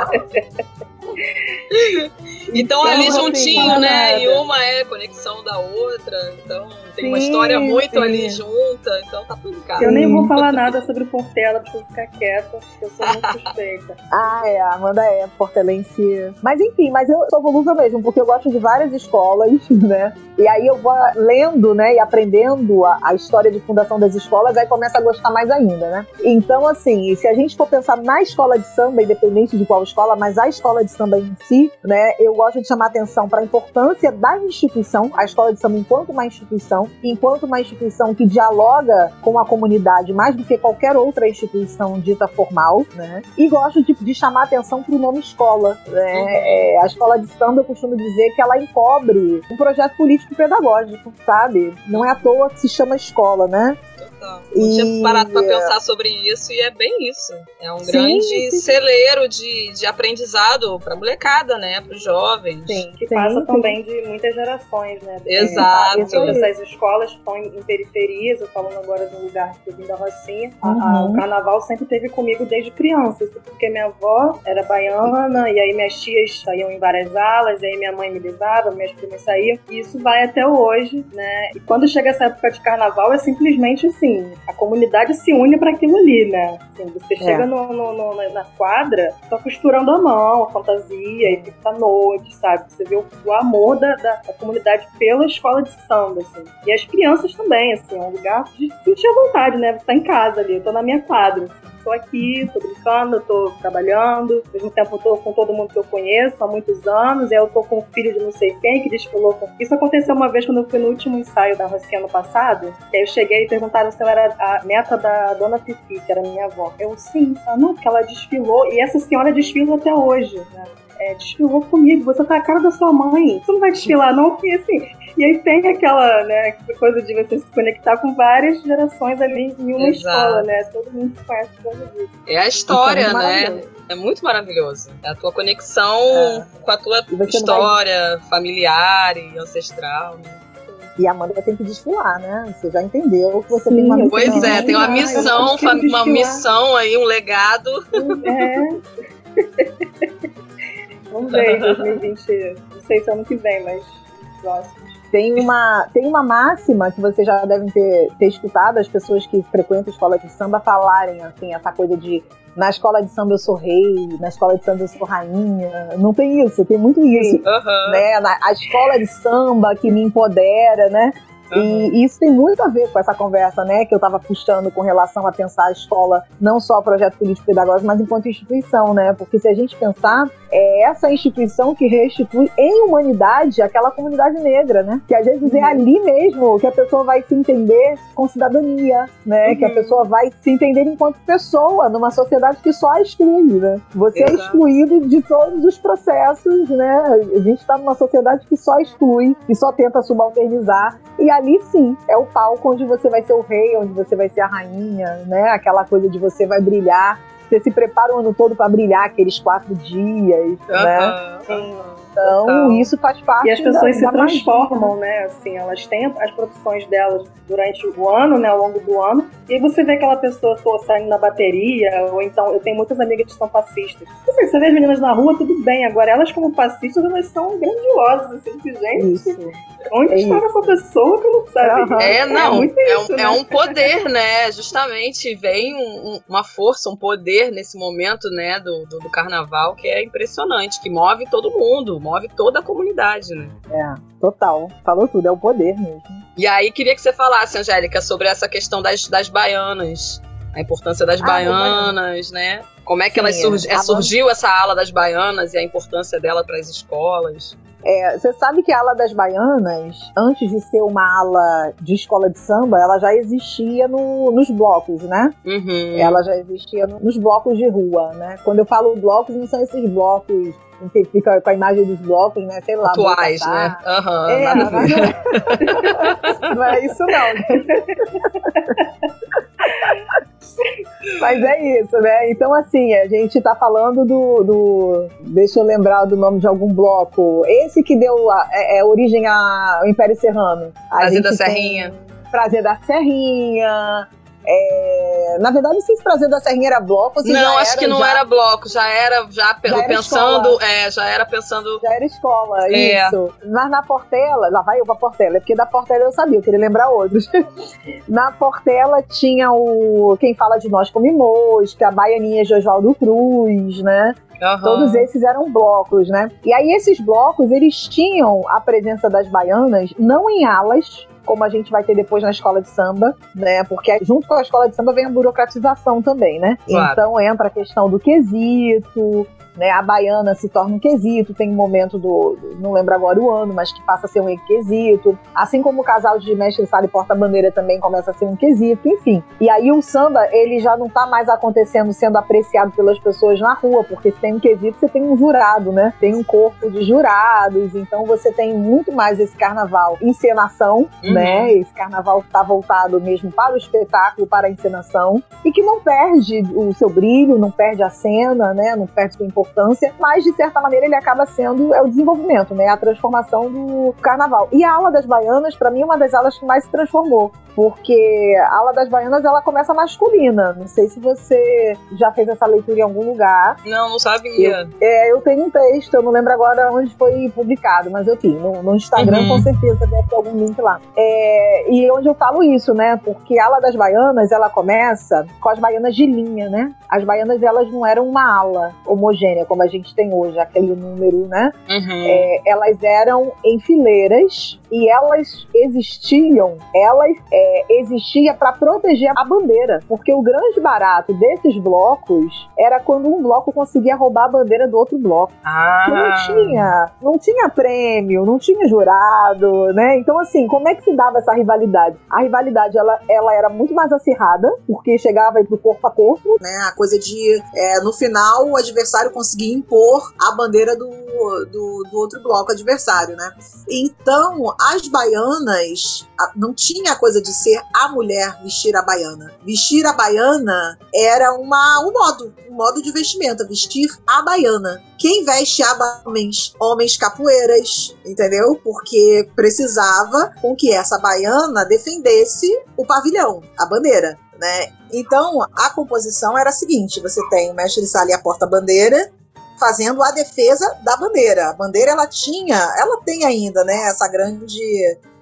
então, ali juntinho, né? E uma é conexão da outra, então tem sim, uma história muito sim. ali junta, então tá tudo caro. Eu nem vou falar nada sobre Portela pra você ficar quieta, porque eu sou muito <laughs> suspeita. ah, é, a Amanda é portelense. Mas enfim, mas eu sou volúvel mesmo, porque eu gosto de várias escolas, <laughs> né? E aí eu vou lendo, né, e aprendendo a, a história de fundação das escolas, aí começa a gostar mais ainda, né? Então, assim, se a gente for pensar na escola de samba, independente de qual escola, mas a escola de samba em si, né, eu gosto de chamar atenção para a importância da instituição, a escola de samba enquanto uma instituição, enquanto uma instituição que dialoga com a comunidade mais do que qualquer outra instituição dita formal, né? E gosto de, de chamar atenção para o nome escola. Né? Uhum. É, a escola de samba, eu costumo dizer que ela encobre um projeto político pedagógico, sabe? Não é à toa que se chama escola, né? Não e... tinha parado pra pensar sobre isso e é bem isso. É um sim, grande sim. celeiro de, de aprendizado pra molecada, né? Pros jovens. Sim, que sim, passa também de muitas gerações, né? Exato. essas escolas estão em, em periferias, eu falando agora do lugar que eu vim da Rocinha. Uhum. A, a, o carnaval sempre teve comigo desde criança. Isso porque minha avó era baiana, e aí minhas tias saíam em várias alas, e aí minha mãe me levava, minhas primas saíam. E isso vai até hoje, né? E quando chega essa época de carnaval, é simplesmente assim: a comunidade se une para aquilo ali, né? Assim, você é. chega no, no, no, na quadra, só costurando a mão, a fantasia, e fica à noite, sabe? Você vê o, o amor da, da, da, comunidade pela escola de samba, assim. E as crianças também, assim, é um lugar de sentir a vontade, né? Você tá em casa ali, eu tô na minha quadra. Assim tô aqui, tô brincando, tô trabalhando, ao mesmo tempo tô com todo mundo que eu conheço há muitos anos, e eu tô com o filho de não sei quem que desfilou com. Isso aconteceu uma vez quando eu fui no último ensaio da Rocinha ano passado, e aí eu cheguei e perguntaram se eu era a neta da dona Fifi, que era minha avó. Eu, sim, ah, não, porque ela desfilou, e essa senhora desfila até hoje, né? É, desfilou comigo, você tá a cara da sua mãe, você não vai desfilar não, porque assim, e aí tem aquela, né, coisa de você se conectar com várias gerações ali em uma Exato. escola, né? Todo mundo se conhece por causa disso. É a história, é né? É muito maravilhoso. É a tua conexão é. com a tua história vai... familiar e ancestral, né? E a Amanda tem que desfilar, né? Você já entendeu que você Sim, tem uma missão. Pois é, tem uma missão, uma missão aí, um legado. É. <laughs> Vamos ver em 2020. Não sei se é ano que vem, mas próximo. Tem uma, tem uma máxima que vocês já devem ter, ter escutado as pessoas que frequentam escola de samba falarem, assim, essa coisa de na escola de samba eu sou rei, na escola de samba eu sou rainha. Não tem isso, tem muito isso. Né? A escola de samba que me empodera, né? Uhum. E isso tem muito a ver com essa conversa, né, que eu estava puxando com relação a pensar a escola não só projeto político pedagógico, mas enquanto instituição, né? Porque se a gente pensar, é essa instituição que restitui em humanidade aquela comunidade negra, né? Que às vezes é uhum. é ali mesmo que a pessoa vai se entender com cidadania, né? Uhum. Que a uhum. pessoa vai se entender enquanto pessoa numa sociedade que só a exclui, né? Você é Exato. é excluído de todos os processos, né? A gente está numa sociedade que só exclui, que só tenta subalternizar. E ali sim é o palco onde você vai ser o rei, onde você vai ser a rainha, né? Aquela coisa de você vai brilhar. Você se prepara o ano todo para brilhar aqueles quatro dias, uhum, né? Uhum. Então, Total. isso faz parte E as pessoas da, se da transformam, magia. né? Assim, elas têm as profissões delas durante o ano, né? Ao longo do ano. E você vê aquela pessoa pô, saindo na bateria, ou então, eu tenho muitas amigas que são fascistas. Assim, você vê as meninas na rua, tudo bem. Agora, elas como fascistas, elas são grandiosas, assim, que, gente, isso. onde é estava essa pessoa que não sabe? Uhum. É, não, é, é, isso, um, né? é, um, poder, né? Justamente, vem um, uma força, um poder nesse momento, né, do, do, do carnaval, que é impressionante, que move todo mundo, move toda a comunidade, né? É, total. Falou tudo, é o poder mesmo. E aí, queria que você falasse, Angélica, sobre essa questão das, das baianas. A importância das ah, baianas, né? Como é que Sim, elas surgi é, surgiu essa ala das baianas e a importância dela para as escolas? É, você sabe que a ala das baianas, antes de ser uma ala de escola de samba, ela já existia no, nos blocos, né? Uhum. Ela já existia nos blocos de rua, né? Quando eu falo blocos, não são esses blocos que fica com a imagem dos blocos, né? Sei lá. Atuais, né? Uhum, é, ver. <laughs> não é isso, não. <laughs> Mas é isso, né? Então, assim, a gente tá falando do, do. Deixa eu lembrar do nome de algum bloco. Esse que deu a, é, é origem ao Império Serrano. Prazer da Serrinha. Prazer da Serrinha. É, na verdade, não sei se Prazer da Serrinha era bloco. Se não, acho que não já... era bloco, já era já, já era pensando, escola. é, já era pensando. Já era escola, é. isso. Mas na Portela, lá vai eu pra Portela, é porque da Portela eu sabia, eu queria lembrar outros. <laughs> na Portela tinha o Quem Fala de Nós Come Mosca, a Baianinha de Oswaldo Cruz, né? Uhum. Todos esses eram blocos, né? E aí esses blocos, eles tinham a presença das baianas não em alas, como a gente vai ter depois na escola de samba, né? Porque junto com a escola de samba vem a burocratização também, né? Claro. Então entra a questão do quesito, né? A baiana se torna um quesito, tem um momento do, não lembro agora o ano, mas que passa a ser um quesito. Assim como o casal de mestre sala e porta-bandeira também começa a ser um quesito, enfim. E aí o samba, ele já não está mais acontecendo, sendo apreciado pelas pessoas na rua, porque se tem um quesito, você tem um jurado, né? Tem um corpo de jurados, então você tem muito mais esse carnaval encenação, uhum. né? Esse carnaval está voltado mesmo para o espetáculo, para a encenação, e que não perde o seu brilho, não perde a cena, né? Não perde sua importância, mas de certa maneira ele acaba sendo é o desenvolvimento, né? A transformação do carnaval. E a ala das baianas, para mim, é uma das alas que mais se transformou, porque a ala das baianas ela começa masculina. Não sei se você já fez essa leitura em algum lugar. Não, não sabia. Eu, é, eu tenho um texto, eu não lembro agora onde foi publicado, mas eu tenho. No, no Instagram, uhum. com certeza, deve ter algum link lá. É, e onde eu falo isso, né? Porque a ala das baianas, ela começa com as baianas de linha, né? As baianas, elas não eram uma ala homogênea, como a gente tem hoje, aquele número, né? Uhum. É, elas eram em fileiras e elas existiam, elas é, existia para proteger a bandeira, porque o grande barato desses blocos era quando um bloco conseguia roubar a bandeira do outro bloco. Ah. Não tinha, não tinha prêmio, não tinha jurado, né? Então assim, como é que se dava essa rivalidade? A rivalidade ela, ela era muito mais acirrada, porque chegava aí pro corpo a corpo, né? A coisa de é, no final o adversário conseguir impor a bandeira do, do, do outro bloco adversário, né? Então as baianas não tinha a coisa de ser a mulher vestir a baiana. Vestir a baiana era uma, um modo, um modo de vestimenta, vestir a baiana. Quem veste a homens, homens capoeiras, entendeu? Porque precisava com que essa baiana defendesse o pavilhão, a bandeira. Né? Então, a composição era a seguinte: você tem o mestre de sala e a porta-bandeira, fazendo a defesa da bandeira. A bandeira ela tinha, ela tem ainda, né, essa grande.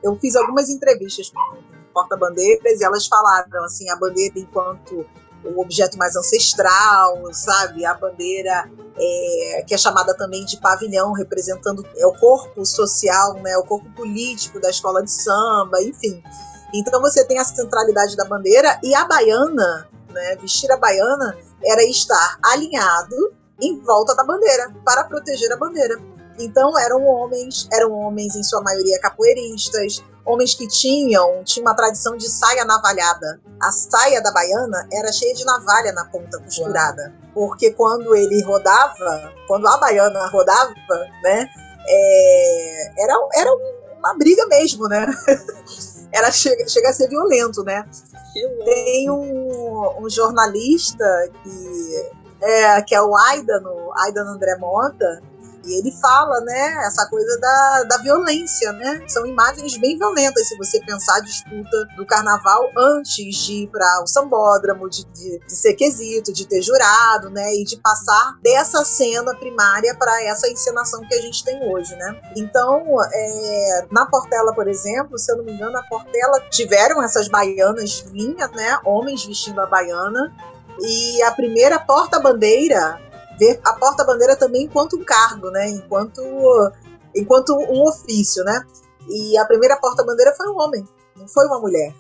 Eu fiz algumas entrevistas com porta-bandeiras e elas falaram assim, a bandeira enquanto o objeto mais ancestral, sabe? A bandeira é, que é chamada também de pavilhão, representando é o corpo social, né? O corpo político da escola de samba, enfim. Então você tem a centralidade da bandeira e a baiana, né? Vestir a baiana era estar alinhado em volta da bandeira para proteger a bandeira. Então eram homens, eram homens em sua maioria capoeiristas, homens que tinham, tinha uma tradição de saia navalhada. A saia da baiana era cheia de navalha na ponta costurada, porque quando ele rodava, quando a baiana rodava, né, é, era, era uma briga mesmo, né? <laughs> era chega, chega a ser violento, né? Tem um, um jornalista que é, que é o Aidan, Aidan André Mota, e ele fala, né, essa coisa da, da violência, né? São imagens bem violentas, se você pensar a disputa do carnaval antes de ir para o sambódromo, de, de, de, ser quesito, de ter jurado, né? E de passar dessa cena primária para essa encenação que a gente tem hoje, né? Então, é, na Portela, por exemplo, se eu não me engano, na Portela tiveram essas baianas vinhas, né? Homens vestindo a baiana, e a primeira porta-bandeira, ver a porta-bandeira também enquanto um cargo, né? Enquanto, enquanto um ofício, né? E a primeira porta-bandeira foi um homem, não foi uma mulher.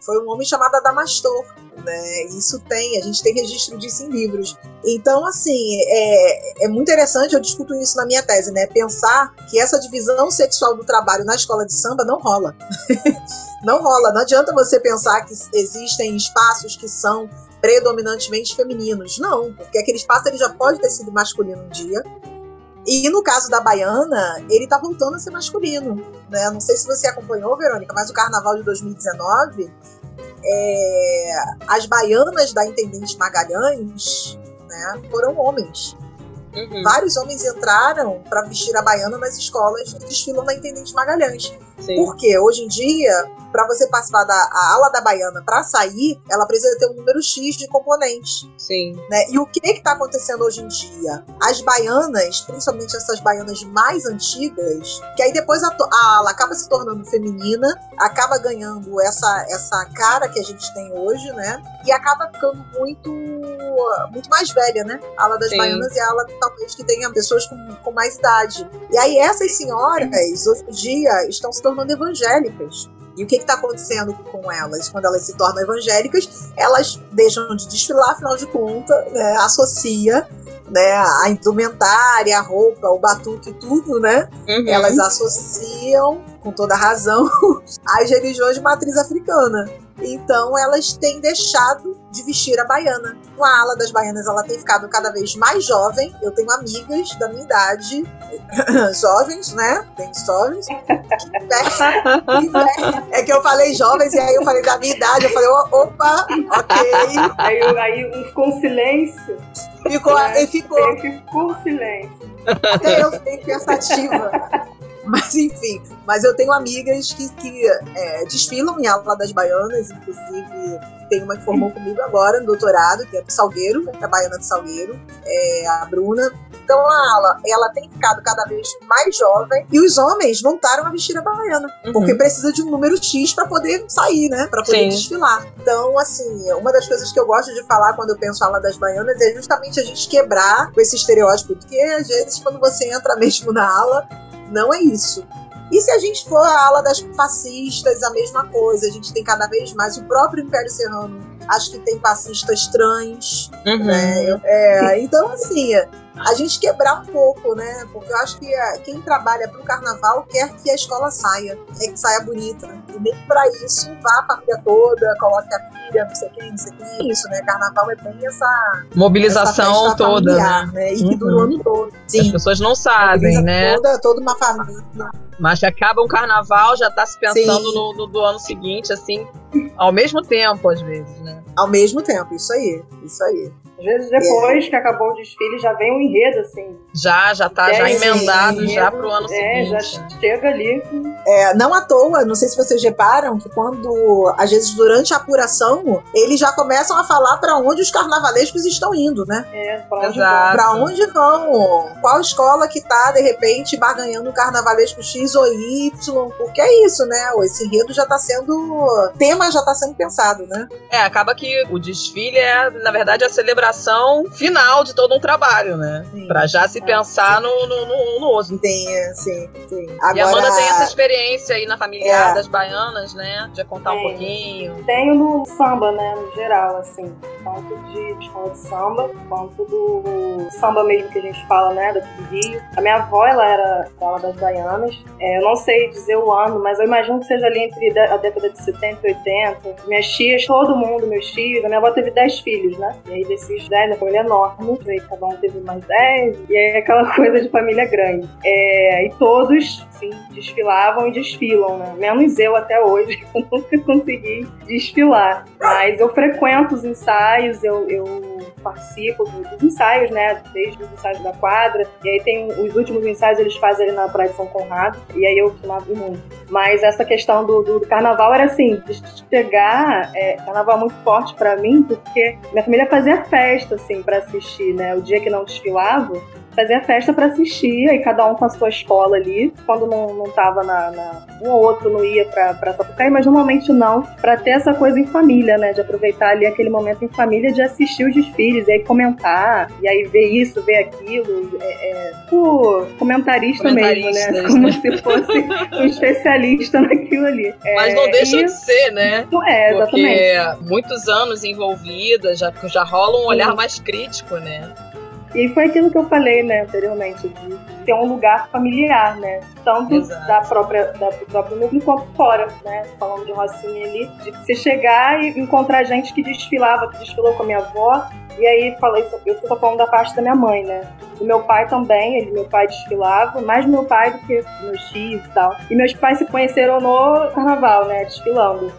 Foi um homem chamado Adamastor, né? Isso tem, a gente tem registro disso em livros. Então, assim, é, é muito interessante, eu discuto isso na minha tese, né? Pensar que essa divisão sexual do trabalho na escola de samba não rola. <laughs> não rola. Não adianta você pensar que existem espaços que são predominantemente femininos. Não, porque aquele espaço ele já pode ter sido masculino um dia. E no caso da Baiana, ele tá voltando a ser masculino. Né? Não sei se você acompanhou, Verônica, mas o carnaval de 2019, é... as baianas da Intendente Magalhães né, foram homens. Uhum. Vários homens entraram para vestir a baiana nas escolas que desfilam na Intendente Magalhães. Sim. Porque hoje em dia, para você participar da ala da baiana para sair, ela precisa ter um número X de componentes. Sim. Né? E o que está acontecendo hoje em dia? As baianas, principalmente essas baianas mais antigas, que aí depois a, a ala acaba se tornando feminina, acaba ganhando essa, essa cara que a gente tem hoje, né? E acaba ficando muito muito mais velha, né? A ala das Sim. baianas e a ala talvez que tenha pessoas com, com mais idade. E aí essas senhoras, hoje em dia, estão se tornando evangélicas. E o que está acontecendo com elas? Quando elas se tornam evangélicas, elas deixam de desfilar, afinal de contas, né, associa né, a indumentária, a roupa, o batuque, tudo, né? Uhum. Elas associam, com toda razão, <laughs> às religiões de matriz africana. Então elas têm deixado de vestir a baiana. A ala das baianas ela tem ficado cada vez mais jovem. Eu tenho amigas da minha idade, <laughs> jovens, né? Tem jovens. <laughs> é que eu falei jovens e aí eu falei da minha idade. Eu falei, opa, ok. Aí, aí ficou um silêncio. Ficou, é, ficou. Ficou silêncio. Até eu fiquei pensativa. Mas enfim, mas eu tenho amigas que, que é, desfilam em aula das baianas, inclusive tem uma que formou comigo agora no doutorado, que é do Salgueiro, é a baiana do Salgueiro, é a Bruna. Então a aula, ela tem ficado cada vez mais jovem e os homens voltaram a vestir a baiana, uhum. porque precisa de um número X para poder sair, né, para poder Sim. desfilar. Então, assim, uma das coisas que eu gosto de falar quando eu penso a aula das baianas é justamente a gente quebrar com esse estereótipo, porque às vezes quando você entra mesmo na aula, não é isso. E se a gente for a ala das fascistas, a mesma coisa. A gente tem cada vez mais o próprio Império Serrano. Acho que tem fascistas trans. Uhum. Né? É, então, assim, a gente quebrar um pouco, né? Porque eu acho que é, quem trabalha para o carnaval quer que a escola saia, é que saia bonita. E nem para isso vá a família toda, coloque a filha, não sei quem, não sei quem. Isso, né? Carnaval é bem essa mobilização essa toda, familiar, né? E que dura o ano todo. Sim. As pessoas não sabem, né? Toda, toda uma família. Mas acaba um carnaval, já tá se pensando no, no, do ano seguinte, assim, ao mesmo tempo, às vezes, né? Ao mesmo tempo, isso aí, isso aí. Às vezes depois é. que acabou o desfile já vem um enredo, assim. Já, já tá já emendado enredo, já pro ano é, seguinte. É, já chega ali. É, não à toa, não sei se vocês reparam que quando, às vezes durante a apuração, eles já começam a falar para onde os carnavalescos estão indo, né? É, pra onde Exato. vão. Pra onde vão? Qual escola que tá, de repente, barganhando um carnavalesco X ou Y? Porque é isso, né? Esse enredo já tá sendo. O tema já tá sendo pensado, né? É, acaba que o desfile é, na verdade, a celebração final de todo um trabalho, né? Pra já se é, pensar no, no, no, no osso. Sim, sim, sim. Agora... E a Amanda tem essa experiência aí na familiar é. das baianas, né? De contar um pouquinho. Tenho no samba, né? No geral, assim. Tanto de escola de samba, quanto do samba mesmo que a gente fala, né? Daqui do Rio. A minha avó, ela era dela das baianas. É, eu não sei dizer o ano, mas eu imagino que seja ali entre a década de 70 e 80. Minhas tias, todo mundo, meus tios. A minha avó teve 10 filhos, né? E aí desses os 10, a família enorme, e aí cada um teve mais 10, e aí aquela <laughs> coisa de família grande. É, e todos, sim, desfilavam e desfilam, né? Menos eu até hoje, <laughs> eu nunca consegui desfilar. Mas eu frequento os ensaios, eu, eu participo dos ensaios, né? Desde os ensaios da quadra. E aí tem os últimos ensaios eles fazem ali na Praia de São Conrado. E aí eu costumava muito. Mas essa questão do, do, do carnaval era assim, de chegar, é, carnaval muito forte para mim, porque minha família fazia festa, assim, para assistir, né? O dia que não desfilava, fazia festa para assistir, aí cada um com a sua escola ali. Quando não, não tava na, na Um ou outro não ia pra, pra Sapucaí, mas normalmente não, para ter essa coisa em família, né? De aproveitar ali aquele momento em família de assistir os desfiles, e aí comentar, e aí ver isso, ver aquilo. É, é tipo, comentarista, mesmo, né? né? Como se fosse um especialista <laughs> naquilo ali. É, mas não deixa e... de ser, né? Não é, exatamente. Porque muitos anos envolvida, já, já rola um olhar mais crítico, né? E foi aquilo que eu falei, né, anteriormente, de ter um lugar familiar, né? Tanto da própria, da, do próprio núcleo quanto fora, né? Falando de Rocinha ali, de você chegar e encontrar gente que desfilava, que desfilou com a minha avó, e aí falei, eu estou falando da parte da minha mãe, né? Do meu pai também, ele, meu pai desfilava, mais meu pai do que meus tios e tal. E meus pais se conheceram no carnaval, né? Desfilando.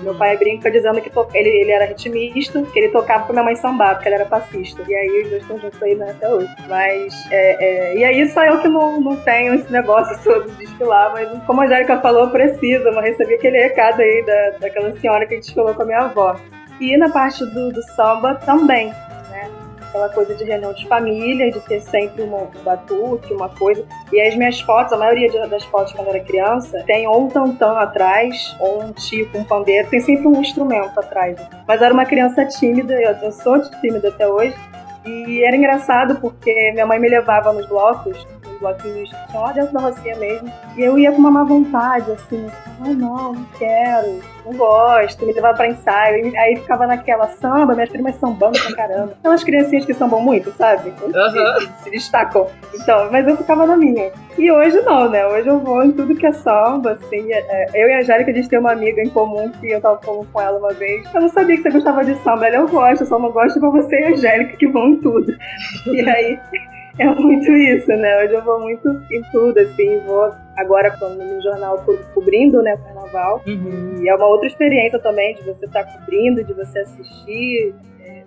Meu pai brinca dizendo que to... ele, ele era ritmista, que ele tocava com minha mãe samba, porque ele era fascista. E aí os dois estão juntos aí né, até hoje. Mas, é, é... e aí só eu que não, não tenho esse negócio <laughs> todo de desfilar, mas como a Angélica falou, precisa. Eu recebi aquele recado aí da, daquela senhora que desfilou com a minha avó. E na parte do, do samba também aquela coisa de reunião de família, de ter sempre um batuque, uma coisa. E as minhas fotos, a maioria das fotos quando eu era criança, tem ou um tantão atrás, ou um tipo, um pandeiro, tem sempre um instrumento atrás. Mas eu era uma criança tímida, eu sou tímida até hoje, e era engraçado porque minha mãe me levava nos blocos, bloquinhos lá dentro da Rocinha mesmo. E eu ia com uma má vontade, assim, ai não, não quero, não gosto, me levava pra ensaio. Aí ficava naquela samba, minhas primas sambando pra caramba. São as criancinhas que sambam muito, sabe? Uhum. Se, se destacam. Então, mas eu ficava na minha. E hoje não, né? Hoje eu vou em tudo que é samba, assim. É, é, eu e a Angélica, a gente tem uma amiga em comum que eu tava falando com ela uma vez. Eu não sabia que você gostava de samba. Ela, eu gosto, eu só não gosto pra você e a Angélica que vão em tudo. E aí é muito isso, né? Hoje eu vou muito em tudo, assim, vou agora no jornal cobrindo né, o carnaval. Uhum. E é uma outra experiência também de você estar tá cobrindo, de você assistir.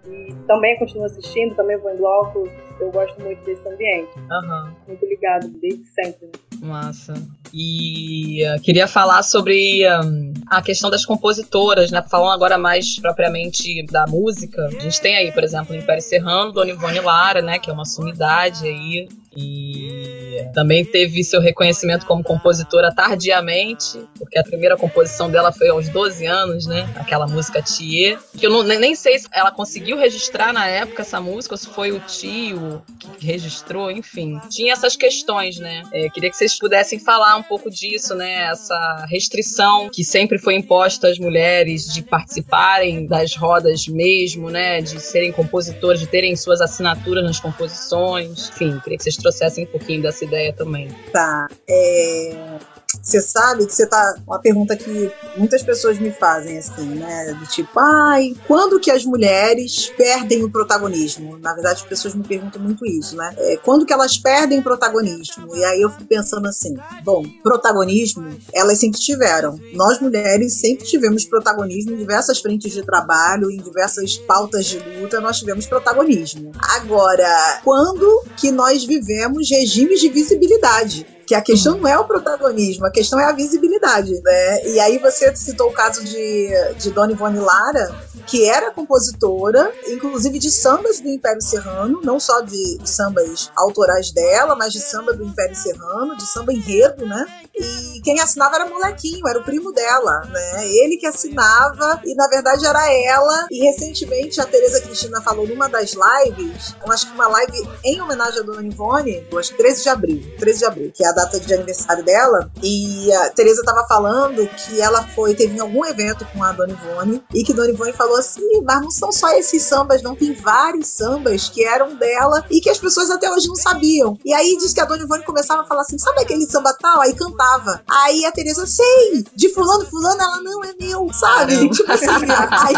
E também continuo assistindo, também vou em bloco. Eu gosto muito desse ambiente. Uhum. Muito ligado, desde sempre. Né? Massa. E uh, queria falar sobre um, a questão das compositoras, né? Falando agora mais propriamente da música. A gente tem aí, por exemplo, o Império Serrano, Dona Ivone Lara, né? Que é uma sumidade aí e também teve seu reconhecimento como compositora tardiamente, porque a primeira composição dela foi aos 12 anos, né? Aquela música Thier, que eu não, nem sei se ela conseguiu registrar na época essa música, ou se foi o tio que registrou, enfim. Tinha essas questões, né? É, queria que vocês pudessem falar um pouco disso, né? Essa restrição que sempre foi imposta às mulheres de participarem das rodas mesmo, né? De serem compositoras, de terem suas assinaturas nas composições. Enfim, queria que vocês trouxessem um pouquinho dessa ideia também. Tá. É... Você sabe que você tá. Uma pergunta que muitas pessoas me fazem, assim, né? Do tipo, ai, quando que as mulheres perdem o protagonismo? Na verdade, as pessoas me perguntam muito isso, né? É, quando que elas perdem o protagonismo? E aí eu fico pensando assim: bom, protagonismo, elas sempre tiveram. Nós mulheres sempre tivemos protagonismo em diversas frentes de trabalho, em diversas pautas de luta, nós tivemos protagonismo. Agora, quando que nós vivemos regimes de visibilidade? Que a questão não é o protagonismo, a questão é a visibilidade, né? E aí você citou o caso de, de Dona Ivone Lara, que era compositora, inclusive de sambas do Império Serrano, não só de, sambas autorais dela, mas de samba do Império Serrano, de samba enredo, né? E quem assinava era molequinho, era o primo dela, né? Ele que assinava e na verdade era ela. E recentemente a Tereza Cristina falou numa das lives, eu acho que uma live em homenagem a Dona Ivone, acho que 13 de abril, 13 de abril, que é a data de aniversário dela, e a Tereza tava falando que ela foi, teve algum evento com a Dona Ivone, e que Dona Ivone falou assim, mas não são só esses sambas, não, tem vários sambas que eram dela e que as pessoas até hoje não sabiam. E aí diz que a Dona Ivone começava a falar assim, sabe aquele samba tal? Aí cantava. Aí a Tereza, sei, de fulano, fulano, ela não é meu, sabe? Tipo assim, aí,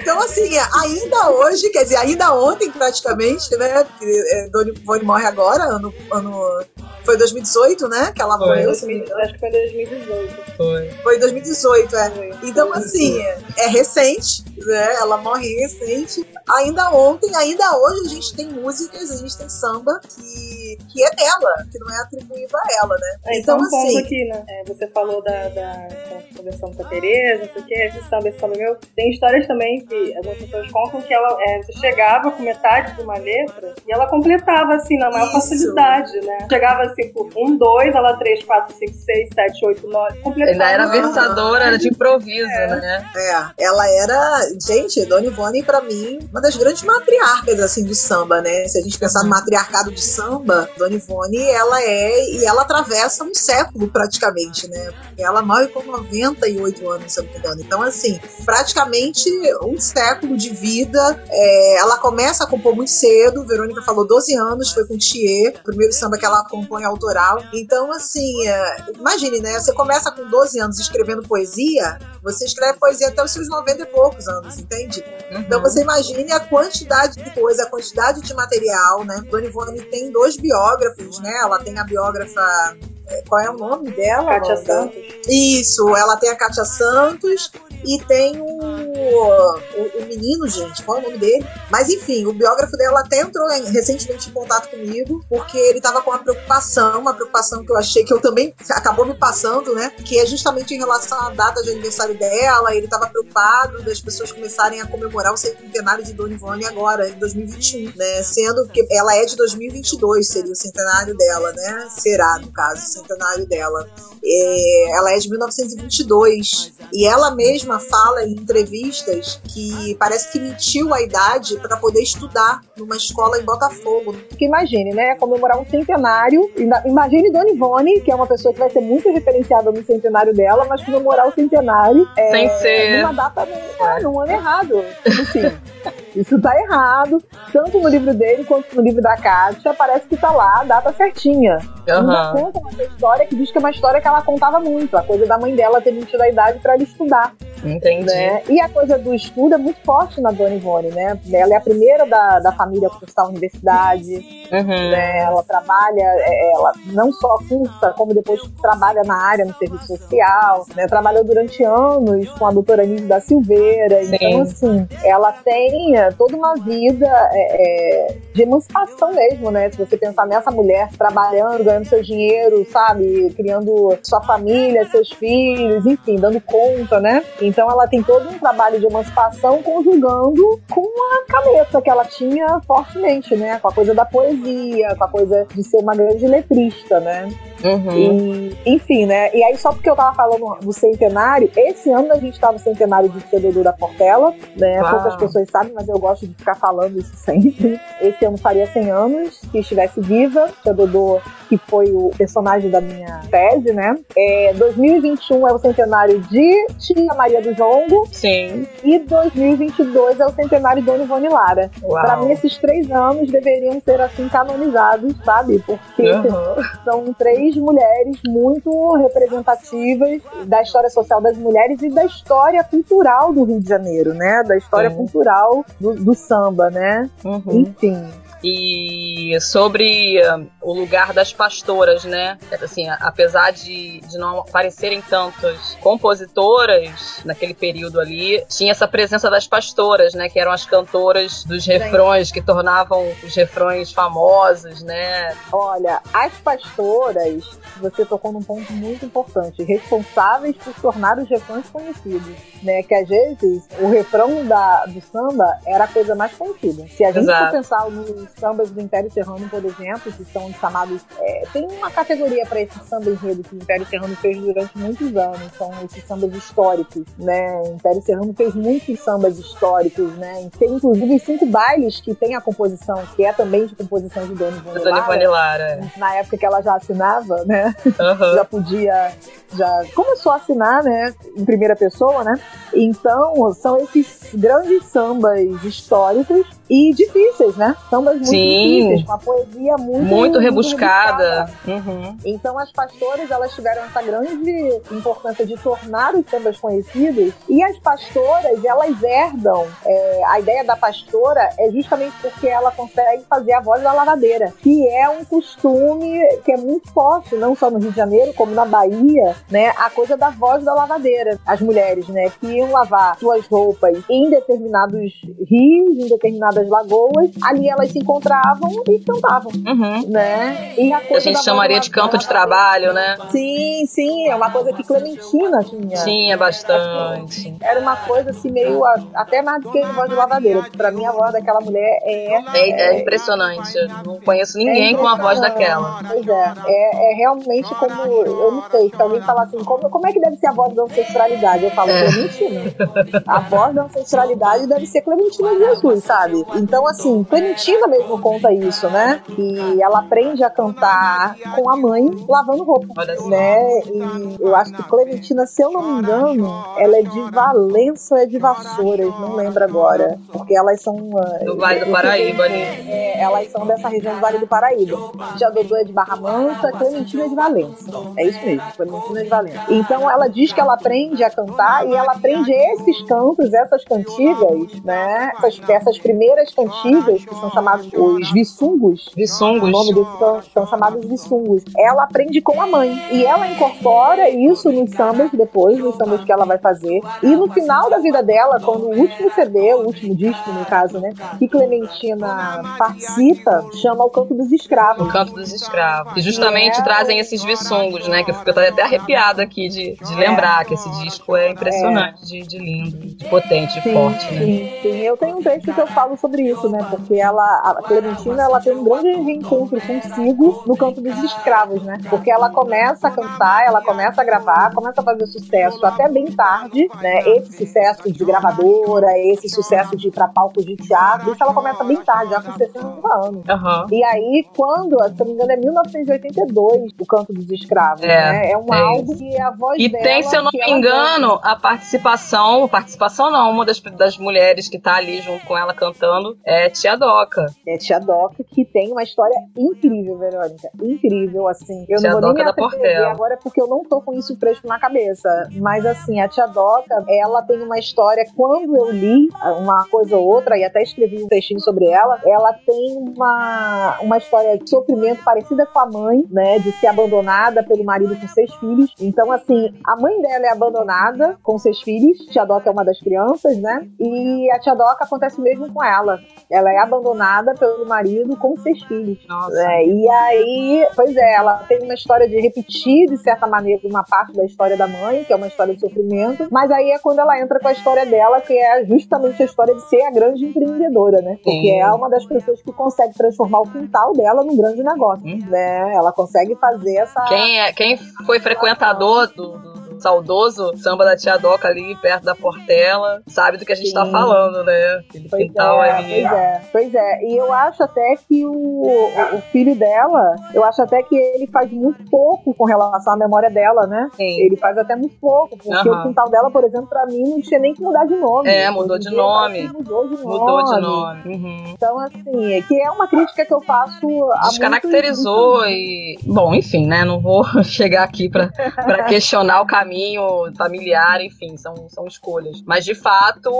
então assim, ainda hoje, quer dizer, ainda ontem praticamente, né, é, Dona Ivone morre agora, ano, ano foi 2018, né? Que ela foi. morreu. Acho que foi 2018. Foi. Foi 2018, é. Foi. Então, assim, é recente, né? Ela morre recente. Ainda ontem, ainda hoje, a gente tem músicas, a gente tem samba que, que é dela, que não é atribuído a ela, né? É, então, então um assim. Ponto aqui, né? É, você falou da, da, conversão com a Tereza, não sei o que, esse samba, esse samba meu. Tem histórias também que algumas pessoas contam que ela é, você chegava com metade de uma letra e ela completava, assim, na maior Isso. facilidade, né? Chegava assim, tipo, um, dois, ela três, quatro, cinco, seis, sete, oito, nove. Ainda era versadora, era de improviso, é. né? É, ela era, gente, Dona Ivone, pra mim, uma das grandes matriarcas, assim, do samba, né? Se a gente pensar no matriarcado de samba, Dona Ivone, ela é, e ela atravessa um século praticamente, né? Porque ela morre com 98 anos, se eu não me engano. Então, assim, praticamente um século de vida. É, ela começa a compor muito cedo, Verônica falou 12 anos, foi com Thier, o primeiro samba que ela compõe autoral. Então, assim, é, imagine, né? Você começa com 12 anos escrevendo poesia, você escreve poesia até os seus 90 e poucos anos, entende? Uhum. Então você imagine a quantidade de coisa, a quantidade de material, né? Dona Ivone tem dois biógrafos, né? Ela tem a biógrafa é, qual é o nome dela? Kátia Santos. Isso, ela tem a Kátia Santos e tem o, o, o, menino, gente, qual é o nome dele? Mas enfim, o biógrafo dela até entrou em, recentemente em contato comigo, porque ele estava com uma preocupação, uma preocupação que eu achei que eu também acabou me passando, né? Que é justamente em relação à data de aniversário dela, ele estava preocupado das pessoas começarem a comemorar o centenário de Dona Ivone agora, em 2021, né? Sendo que ela é de 2022, seria o centenário dela, né? Será, no caso, o centenário dela. É, ela é de 1922 e ela mesma fala em entrevista que parece que mentiu a idade para poder estudar numa escola em Botafogo. Porque imagine, né? Comemorar um centenário. Imagine Dona Ivone, que é uma pessoa que vai ser muito referenciada no centenário dela, mas comemorar o centenário. É, Sem ser. Numa data. É, num ano errado. Enfim. <laughs> Isso tá errado. Tanto no livro dele quanto no livro da Kátia, parece que tá lá a data certinha. Uhum. Ela conta uma história que diz que é uma história que ela contava muito. A coisa da mãe dela ter mentido a idade para ela estudar. Entendi. Né? E a coisa do estudo é muito forte na Dona Ivone, né? Ela é a primeira da, da família a cursar a universidade. Uhum. Né? Ela trabalha, é, ela não só cursa, como depois trabalha na área, no serviço social. Né? Trabalhou durante anos com a doutora Nise da Silveira. Sim. Então, assim, ela tem é, toda uma vida é, é, de emancipação mesmo, né? Se você pensar nessa mulher trabalhando, ganhando seu dinheiro, sabe? Criando sua família, seus filhos, enfim, dando conta, né? Então ela tem todo um trabalho de emancipação conjugando com a cabeça que ela tinha fortemente, né? Com a coisa da poesia, com a coisa de ser uma grande letrista, né? Uhum. E, enfim, né? E aí, só porque eu tava falando do centenário, esse ano a gente tá no centenário de Tia da Portela, né? Uau. Poucas pessoas sabem, mas eu gosto de ficar falando isso <laughs> sempre. Esse ano faria 100 anos, se estivesse viva. Dodô, que foi o personagem da minha tese, né? É, 2021 é o centenário de Tia Maria do Jongo. Sim. E 2022 é o centenário de Dona Ivone Lara. Pra mim, esses três anos deveriam ser assim canonizados, sabe? Porque uhum. são três três mulheres muito representativas da história social das mulheres e da história cultural do Rio de Janeiro, né? Da história Sim. cultural do, do, samba, né? Uhum. Enfim e sobre uh, o lugar das pastoras, né? Assim, apesar de, de não aparecerem tantas compositoras naquele período ali, tinha essa presença das pastoras, né? Que eram as cantoras dos refrões, que tornavam os refrões famosos, né? Olha, as pastoras, você tocou num ponto muito importante, responsáveis por tornar os refrões conhecidos, né? Que às vezes o refrão da, do samba era a coisa mais conhecida. Se a gente Exato. for pensar no sambas do Império Serrano, por exemplo, que são chamados. É, tem uma categoria para esse samba enredo que o Império Serrano fez durante muitos anos, são esses sambas históricos, né? O Império Serrano fez muitos sambas históricos, né? Tem inclusive cinco bailes que tem a composição, que é também de composição de Dona Ivone Lara. Na época que ela já assinava, né? Uhum. já podia. Já começou a assinar, né? Em primeira pessoa, né? Então, são esses grandes sambas históricos e difíceis, né? Sambas muito Sim. difíceis, com a poesia muito, muito rebuscada. rebuscada. Uhum. Então as pastoras elas tiveram essa grande importância de tornar os sambas conhecidos e as pastoras elas herdam é, a ideia da pastora é justamente porque ela consegue fazer a voz da lavadeira, que é um costume que é muito forte, não só no Rio de Janeiro como na Bahia, né? A coisa da voz da lavadeira, as mulheres, né? Que iam lavar suas roupas em determinados rios, em determinadas das lagoas, ali elas se encontravam e cantavam, uhum. né? E a, a gente chamaria de canto de trabalho, né? Sim, sim, é uma coisa que Clementina tinha. Tinha bastante. Era uma coisa assim meio até mais do que a voz de lavadeira. Pra mim a voz daquela mulher é é, é impressionante. Eu não conheço ninguém é com a voz daquela. Pois é, é, é realmente como eu não sei se alguém falar assim como, como é que deve ser a voz da ancestralidade? Eu falo é. Clementina. A voz da ancestralidade deve ser Clementina Jesus, sabe? Então, assim, Clementina mesmo conta isso, né? Que ela aprende a cantar com a mãe lavando roupa, né? E eu acho que Clementina, se eu não me engano, ela é de Valença ou é de Vassouras, não lembro agora. Porque elas são. Ah, do Vale do Paraíba ali. É, elas são dessa região do Vale do Paraíba. Já Dodô é de Barra Mansa, Clementina é de Valença. É isso mesmo, Clementina é de Valença. Então ela diz que ela aprende a cantar e ela aprende esses cantos, essas cantigas, né? Essas, essas primeiras primeiras cantigas, que são chamados os visungos, visungos. o nome desses são, são chamados visungos, ela aprende com a mãe. E ela incorpora isso nos sambas depois, nos sambas que ela vai fazer. E no final da vida dela, quando o último CD, o último disco, no caso, né, que Clementina participa, chama O Canto dos Escravos. O Canto dos Escravos. Que justamente é... trazem esses visungos, né, que eu fico até arrepiada aqui de, de lembrar que esse disco é impressionante, é. De, de, lindo, de potente, de forte, né? Sim, sim. Eu tenho um texto que eu falo sobre isso, né? Porque ela, a Clementina ela tem um grande reencontro consigo no campo dos escravos, né? Porque ela começa a cantar, ela começa a gravar, começa a fazer sucesso até bem tarde, né? Esse sucesso de gravadora, esse sucesso de ir pra palco de teatro, isso ela começa bem tarde, já com 60 anos. Uhum. E aí, quando, se não me engano, é 1982, o Canto dos Escravos, é, né? É um é álbum isso. que a voz e dela... E tem, se eu não me engano, a participação, participação não, uma das, das mulheres que tá ali junto com ela cantando é Tia Doca. É Tia Doca, que tem uma história incrível, Verônica. Incrível, assim. Eu Tia não vou Doca nem me atrever agora porque eu não tô com isso fresco na cabeça. Mas, assim, a Tia Doca, ela tem uma história, quando eu li uma coisa ou outra, e até escrevi um textinho sobre ela, ela tem uma, uma história de sofrimento parecida com a mãe, né? De ser abandonada pelo marido com seis filhos. Então, assim, a mãe dela é abandonada com seis filhos. Tia Doca é uma das crianças, né? E a Tia Doca acontece o mesmo com ela. Ela é abandonada pelo marido com seis filhos. Nossa. É, e aí, pois é, ela tem uma história de repetir, de certa maneira, uma parte da história da mãe, que é uma história de sofrimento. Mas aí é quando ela entra com a história dela, que é justamente a história de ser a grande empreendedora, né? Porque Sim. é uma das pessoas que consegue transformar o quintal dela num grande negócio, hum. né? Ela consegue fazer essa. Quem, é, quem foi frequentador do, do saudoso samba da Tia Doca ali perto da Portela, sabe do que a gente tá Sim. tá falando, né? Aquele pois quintal é, ali. Pois é, pois é. E eu acho até que o, o filho dela, eu acho até que ele faz muito pouco com relação à memória dela, né? Sim. Ele faz até muito pouco, porque uhum. o quintal dela, por exemplo, pra mim não tinha nem que mudar de nome. É, mudou de nome. Mudou de nome. Mudou de nome. Uhum. Então, assim, é que é uma crítica que eu faço a Descaracterizou e. Bom, enfim, né? Não vou <laughs> chegar aqui pra, pra questionar o caminho familiar, enfim, são, são escolhas. Mas de fato,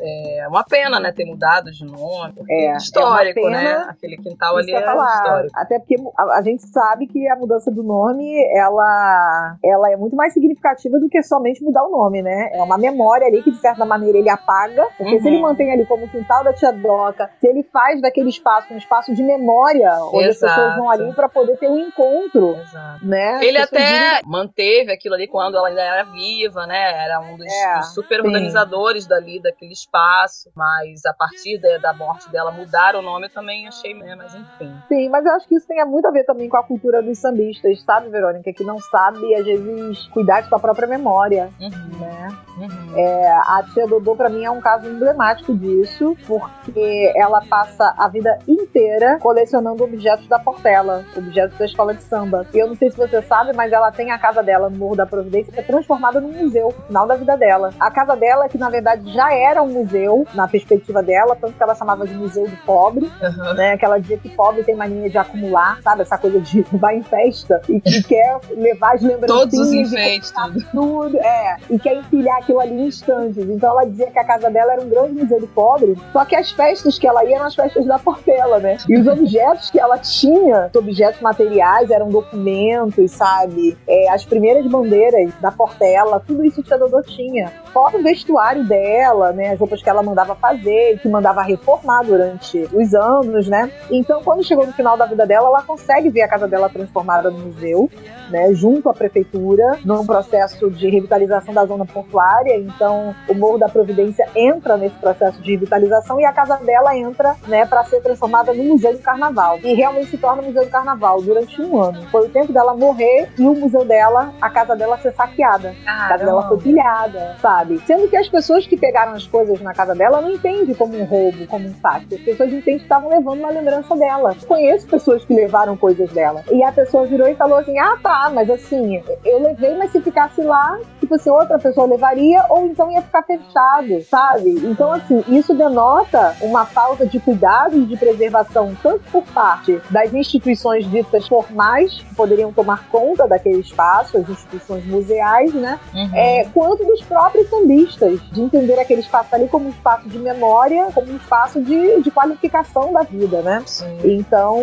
é uma pena, né, ter mudado de nome. É, é histórico, é né? Aquele quintal ali é histórico. Até porque a, a, gente sabe que a mudança do nome, ela, ela é muito mais significativa do que somente mudar o nome, né? É uma memória ali que, de certa maneira, ele apaga. Porque uhum. se ele uhum. mantém ali como quintal da tia Doca, se ele faz daquele espaço um espaço de memória, onde Exato. as pessoas vão ali para poder ter um encontro, Exato. né? Ele até manteve aquilo ali quando ela ainda era viva, né? Era um dos, é, dos super organizadores dali, daquele espaço. Mas a partir da, da morte dela, mudar o nome eu também achei, né? Mas enfim. Sim, mas eu acho que isso tem muito a ver também com a cultura dos sambistas, sabe, Verônica? Que não sabe, às vezes, cuidar de sua própria memória, uhum. né? Uhum. É, a tia Dodô, pra mim, é um caso emblemático disso, porque ela passa a vida inteira colecionando objetos da Portela, objetos da escola de samba. E eu não sei se você sabe, mas ela tem a casa dela no Morro da Providência, que é transformada num museu no final da vida dela. A casa dela, que na verdade já era um museu, na perspectiva dela, tanto que ela chamava de Museu do Pobre, uhum. né? Aquela dia que pobre tem mania de acumular, sabe? Essa coisa de <laughs> vai em festa e, e <laughs> quer levar as lembrancinhas. Todos os enfeites, tudo. tudo. É, e quer empilhar aquilo ali em instantes. Então ela dizia que a casa dela era um grande museu do pobre, só que as festas que ela ia eram as festas da Portela, né? E os objetos que ela tinha, os objetos materiais, eram documentos, sabe? É, as primeiras bandeiras da Portela, tudo isso Tia Dodô tinha. Fora o vestuário dela, né? As roupas que ela mandava fazer, que mandava reformar durante os anos, né? Então, quando chegou no final da vida dela, ela consegue ver a casa dela transformada no museu, né? Junto à prefeitura, num processo de revitalização da zona portuária. Então, o Morro da Providência entra nesse processo de revitalização e a casa dela entra, né, para ser transformada no Museu do Carnaval. E realmente se torna Museu do Carnaval durante um ano. Foi o tempo dela morrer e o museu dela, a casa dela ser saqueada. a casa dela foi pilhada, sabe? Sendo que as pessoas que pegaram as coisas na casa dela não entendem como um roubo, como um saque. As pessoas entendem que estavam levando uma lembrança dela. Conheço pessoas que levaram coisas dela. E a pessoa virou e falou assim: ah, tá, mas assim, eu levei, mas se ficasse lá, tipo assim, outra pessoa levaria, ou então ia ficar fechado, sabe? Então, assim, isso denota uma falta de cuidado e de preservação, tanto por parte das instituições ditas formais, que poderiam tomar conta daquele espaço, as instituições museais, né? Uhum. É, quanto dos próprios sambistas, de entender aquele espaço ali como um espaço de memória, como um espaço de, de qualificação da vida, né? Sim. Então,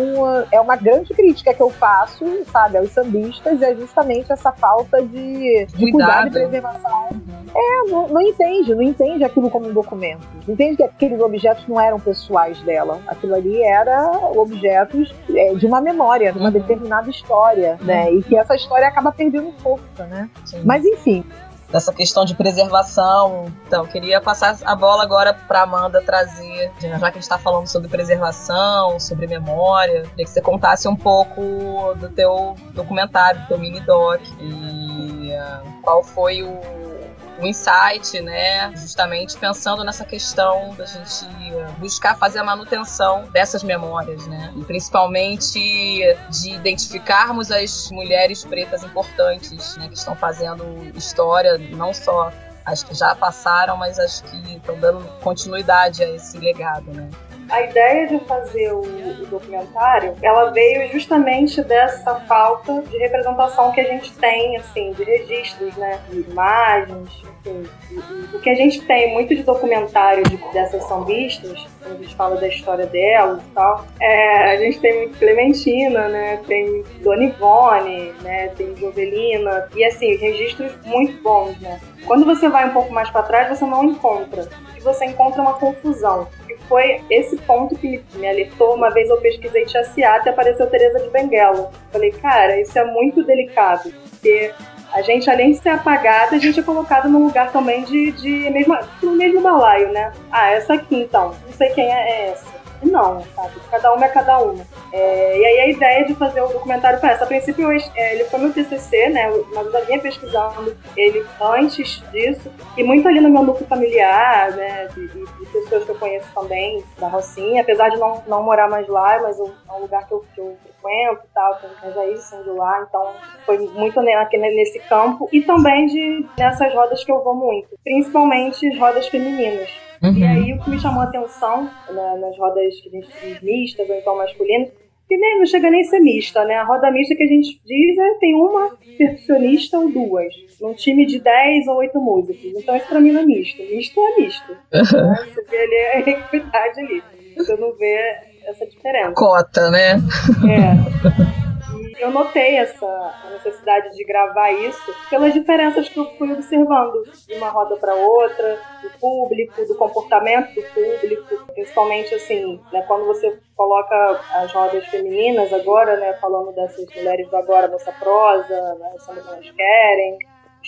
é uma grande crítica que eu faço, sabe, aos sambistas, é justamente essa falta de, de cuidado e preservação. Uhum. É, não, não, entende, não entende aquilo como um documento. Entende que aqueles objetos não eram pessoais dela. Aquilo ali era objetos é, de uma memória, de uma uhum. determinada história, né? E que essa história acaba perdendo força, né? Sim. Mas enfim, dessa questão de preservação. Então, queria passar a bola agora para Amanda trazer, já que a gente está falando sobre preservação, sobre memória, queria que você contasse um pouco do teu documentário, do teu mini doc e uh, qual foi o o insight, né? Justamente pensando nessa questão da gente buscar fazer a manutenção dessas memórias, né? E principalmente de identificarmos as mulheres pretas importantes, né? Que estão fazendo história, não só as que já passaram, mas as que estão dando continuidade a esse legado, né? A ideia de fazer o, documentário, ela veio justamente dessa falta de representação que a gente tem, assim, de registros, né, de imagens, enfim. O que a gente tem muito de documentário de, dessas sambistas, quando a gente fala da história delas e tal, é, a gente tem muito Clementina, né, tem Dona Ivone, né, tem Jovelina, e assim, registros muito bons, né. Quando você vai um pouco mais para trás, você não encontra. E você encontra uma confusão foi esse ponto que me alertou. Uma vez eu pesquisei Tia Ciata e apareceu Teresa de Benguela. Falei, cara, isso é muito delicado, porque a gente, além de ser apagada, a gente é colocado num lugar também de, de mesmo, no mesmo balaio, né? Ah, essa aqui então, não sei quem é essa não, sabe? Cada uma é cada uma. É, e aí a ideia de fazer o documentário foi essa. A princípio, eu, é, ele foi meu TCC, né? Mas eu já vinha pesquisando ele antes disso. E muito ali no meu núcleo familiar, né? De, de pessoas que eu conheço também, da Rocinha. Apesar de não, não morar mais lá, mas eu, é um lugar que eu, que eu frequento e tal. Tenho minhas raízes são de lá. Então, foi muito nesse campo. E também de nessas rodas que eu vou muito. Principalmente as rodas femininas. Uhum. E aí o que me chamou a atenção na, nas rodas que a gente diz mistas ou então masculinas, que nem, não chega nem a ser mista, né? A roda mista que a gente diz é tem uma percussionista ou duas, num time de 10 ou 8 músicos. Então isso pra mim não é misto. Misto é misto. Uhum. Né? Você vê ali a equidade ali. Você não vê essa diferença. Cota, né? É. eu notei essa necessidade de gravar isso pelas diferenças que eu fui observando de uma roda para outra, do público, do comportamento do público, principalmente assim, né, quando você coloca as rodas femininas agora, né, falando dessas mulheres do agora, moça prosa, né, essa mulheres querem,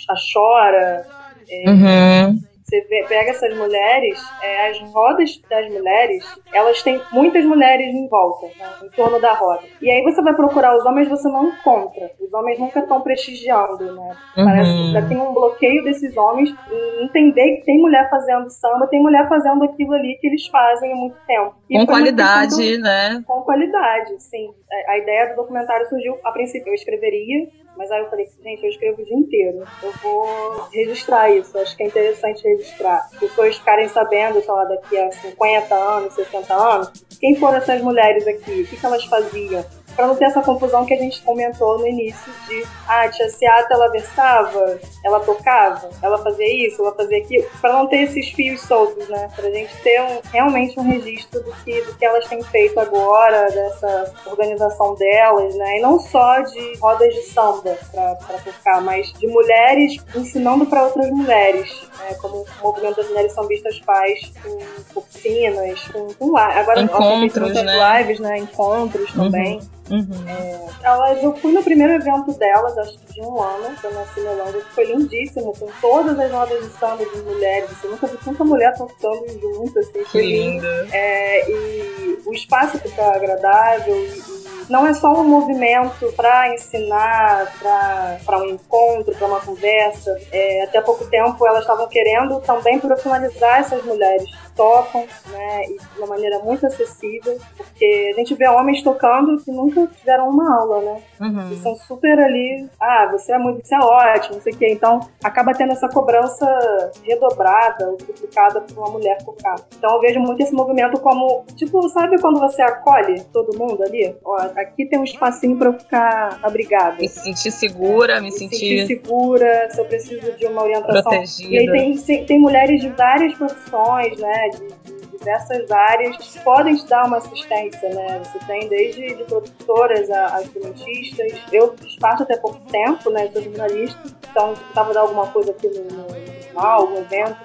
a chora, é, uhum. Você vê, pega essas mulheres, é, as rodas das mulheres, elas têm muitas mulheres em volta, né, em torno da roda. E aí você vai procurar os homens, você não encontra. Os homens nunca estão prestigiando, né? Uhum. Parece que já tem um bloqueio desses homens em entender que tem mulher fazendo samba, tem mulher fazendo aquilo ali que eles fazem há muito tempo. E com qualidade, do... né? Com qualidade, sim. A ideia do documentário surgiu, a princípio, eu escreveria mas aí eu falei, gente, eu escrevo o dia inteiro. Eu vou registrar isso. Acho que é interessante registrar. Pessoas ficarem sabendo, sei lá, daqui a 50 anos, 60 anos, quem foram essas mulheres aqui? O que elas faziam? Para não ter essa confusão que a gente comentou no início de ah, a tia Seata ela versava, ela tocava, ela fazia isso, ela fazia aquilo, para não ter esses fios soltos, né? Pra gente ter um, realmente um registro do que, do que elas têm feito agora, dessa organização delas, né? E não só de rodas de samba para tocar, mas de mulheres ensinando para outras mulheres, né? Como o movimento das mulheres sambistas faz com oficinas, com, com agora encontros, né? lives, né? Encontros também. Uhum. É, elas, eu fui no primeiro evento delas, acho que de um ano, foi na Cinelândia, que foi lindíssimo, com todas as rodas de samba de mulheres. Assim, eu nunca vi tanta mulher tocando junto, assim, lindo. É, e o espaço fica agradável e, não é só um movimento para ensinar, para um encontro, para uma conversa. É, até pouco tempo elas estavam querendo também profissionalizar essas mulheres que tocam, né, e de uma maneira muito acessível, porque a gente vê homens tocando que nunca tiveram uma aula, né? Uhum. E são super ali, ah, você é muito, você é ótimo, não sei o quê. Então acaba tendo essa cobrança redobrada, duplicada por uma mulher tocar. Então eu vejo muito esse movimento como, tipo, sabe quando você acolhe todo mundo ali? Ó, aqui tem um espacinho para eu ficar abrigada. Me sentir segura, me, me sentir... sentir segura, se eu preciso de uma orientação. Protegida. E aí tem, tem mulheres de várias profissões, né? De, de diversas áreas que podem te dar uma assistência, né? Você tem desde de produtoras a, a. Eu parte até pouco tempo, né? Sou jornalista, então estava dando alguma coisa aqui no, no, no algum evento.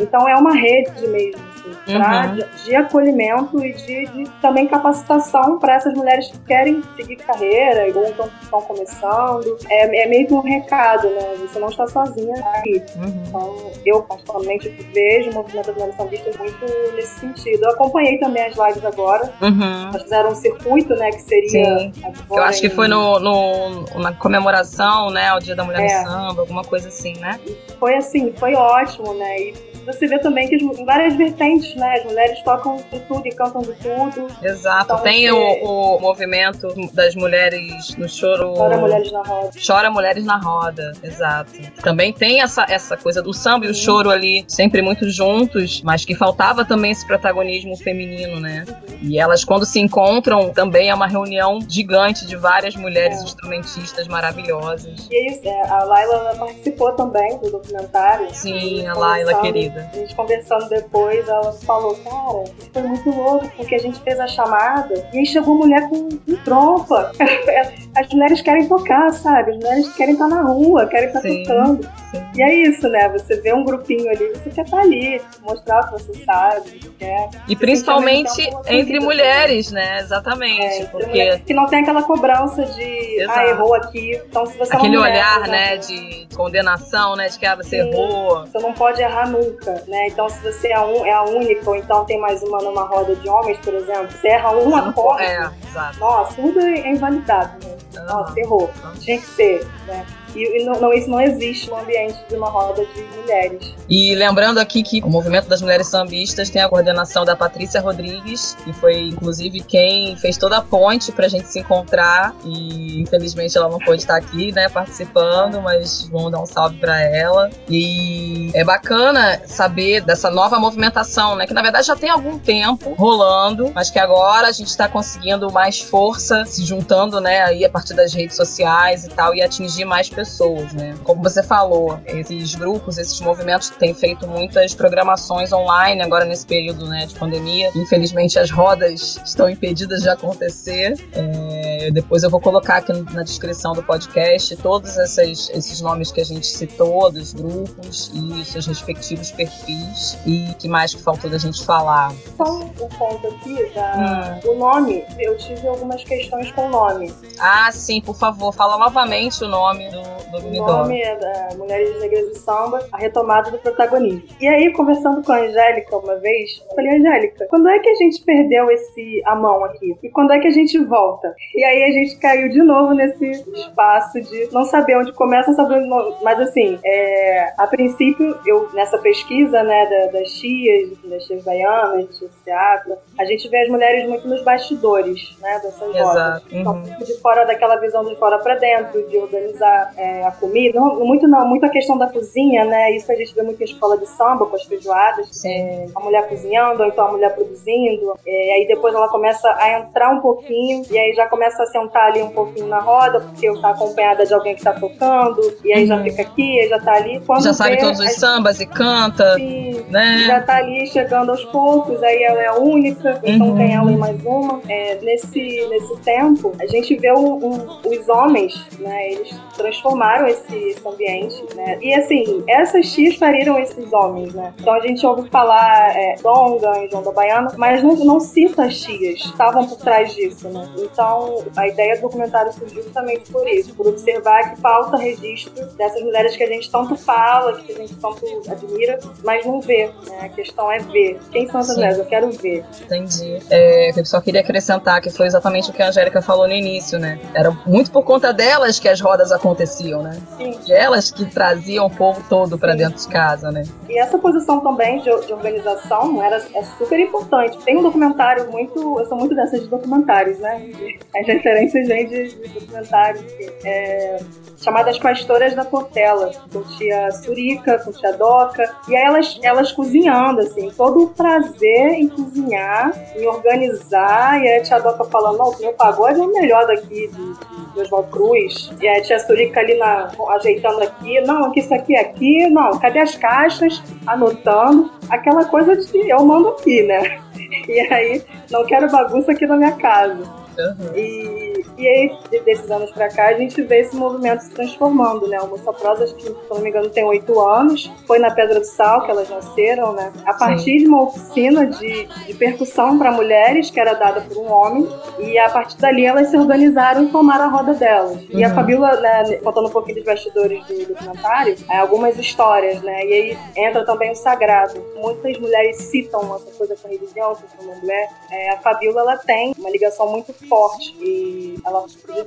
Então é uma rede mesmo assim, uhum. de, de, acolhimento e de, de também capacitação para essas mulheres que querem seguir carreira ou então estão começando. É, é meio que um recado, né? Você não está sozinha aí. Uhum. Então, eu particularmente vejo o movimento das mulheres sambistas muito nesse sentido. Eu acompanhei também as lives agora. Uhum. Elas fizeram um circuito, né? Que seria. Sim. Eu acho que foi no, no, na comemoração, né? Ao Dia da Mulher é. no Samba, alguma coisa assim, né? Foi assim, foi ótimo, né? E você vê também que em várias vertentes, né? As mulheres tocam de tudo e cantam de tudo. Exato. Então, Tem você... o, o, movimento das mulheres no choro. Chora Mulheres na Roda. Chora Mulheres na Roda, exato. Também tem essa, essa coisa do samba e o choro ali, sempre muito juntos, mas que faltava também esse protagonismo feminino, né? Uhum. E elas, quando se encontram, também é uma reunião gigante de várias mulheres é. instrumentistas maravilhosas. E é isso, é, a Laila participou também do documentário. Sim, a Laila, querida. A gente conversando depois, ela falou, cara, isso foi muito louco, porque a gente fez a chamada e aí chegou mulher com, com trompa. <laughs> As mulheres querem tocar, sabe? As mulheres querem estar na rua, querem estar sim, tocando. Sim. E é isso, né? Você vê um grupinho ali, você quer estar ali, mostrar o que você sabe, você quer. E principalmente entre mulheres, né? Exatamente. É, porque... Que não tem aquela cobrança de, ah, Exato. ah, errou aqui. Então, se você Aquele é mulher, olhar, né, de condenação, né? De que ah, você sim, errou. Você não pode errar nunca né? Então, se você é, um, é a única, ou então tem mais uma numa roda de homens, por exemplo, você erra um acorde. É, Nossa, tudo é invalidado, né? Nossa, errou. Tinha que ser, né? E, não, isso não existe no ambiente de uma roda de mulheres. E lembrando aqui que o movimento das mulheres sambistas tem a coordenação da Patrícia Rodrigues, que foi inclusive quem fez toda a ponte pra gente se encontrar. E infelizmente ela não pôde estar aqui, né, participando, mas vamos dar um salve pra ela. E é bacana saber dessa nova movimentação, né, que na verdade já tem algum tempo rolando, mas que agora a gente está conseguindo mais força, se juntando, né, aí a partir das redes sociais e tal, e atingir mais pessoas pessoas, né? Como você falou, esses grupos, esses movimentos têm feito muitas programações online agora nesse período né, de pandemia. Infelizmente, as rodas estão impedidas de acontecer. É, depois eu vou colocar aqui na descrição do podcast todos esses, esses nomes que a gente citou, dos grupos e seus respectivos perfis. E que mais que faltou da gente falar? Só um ponto aqui, da... hum. o nome. Eu tive algumas questões com o nome. Ah, sim, por favor, fala novamente o nome do, do O nome é da Mulheres Negras de Samba, a retomada do protagonismo. E aí, conversando com a Angélica uma vez, eu falei, Angélica, quando é que a gente perdeu esse a mão aqui? E quando é que a gente volta? E aí a gente caiu de novo nesse espaço de não saber onde começa, saber onde Mas assim, é, a princípio, eu nessa pesquisa, né, da, das tias, das tias baianas, de teatro, a gente vê as mulheres muito nos bastidores, né, dessas rodas. Então, uhum. Então, de fora daquela visão de fora para dentro, de organizar é, a comida. Muito não, muito a questão da cozinha, né? Isso a gente vê muito em escola de samba, com as feijoadas. É, a mulher cozinhando, ou então a mulher produzindo. É, aí depois ela começa a entrar um pouquinho, e aí já começa a sentar ali um pouquinho na roda, porque eu tá acompanhada de alguém que tá tocando, e aí uhum. já fica aqui, aí já tá ali. Quando já sabe todos os sambas e canta. Sim, né? Já tá ali chegando aos poucos, aí ela é a única, então uhum. tem ela e mais uma. É, nesse, nesse tempo, a gente vê o, o, os homens, né? Eles transformam transformaram esse, esse ambiente, né? E assim, essas tias pariram esses homens, né? Então a gente ouve falar é, Donga, João da Baiana, mas não, não cita as tias, estavam por trás disso, né? Então a ideia do documentário surgiu justamente por isso, por observar que falta registro dessas mulheres que a gente tanto fala, que a gente tanto admira, mas não vê, né? A questão é ver. Quem são essas mulheres? Eu quero ver. Entendi. É, eu só queria acrescentar que foi exatamente o que a Angélica falou no início, né? Era muito por conta delas que as rodas aconteciam faziam, né? Sim. Elas que traziam o povo todo para dentro de casa, né? E essa posição também de, de, organização era, é super importante. Tem um documentário muito. Eu sou muito dessas de documentários, né? As referências vêm de, de documentários. É, chamadas Pastoras da Portela, com tia Surica, com tia Doca. E aí elas, elas cozinhando, assim, todo o prazer em cozinhar, em organizar. E aí a tia Doca falando: não, o meu pagode é o melhor daqui de, de Oswaldo Cruz. E a tia Surica ali na, ajeitando aqui, não, aqui isso aqui é aqui, não, cadê as caixas? Anotando, aquela coisa de eu mando aqui, né? <laughs> E aí, não quero bagunça aqui na minha casa. Uhum. E, E aí, desses anos pra cá, a gente vê esse movimento se transformando, né? O Moça Prosa, acho que, se não me engano, tem oito anos. Foi na Pedra do Sal que elas nasceram, né? A partir Sim. de uma oficina de, de percussão para mulheres, que era dada por um homem. E a partir dali, elas se organizaram e formaram a roda delas. Uhum. E a uhum. Fabíola, né, contando um pouquinho dos bastidores do documentário, é, algumas histórias, né? E aí entra também o sagrado. Muitas mulheres citam essa coisa com religião, com uma mulher. É, a Fabíola, ela tem uma ligação muito forte. E ela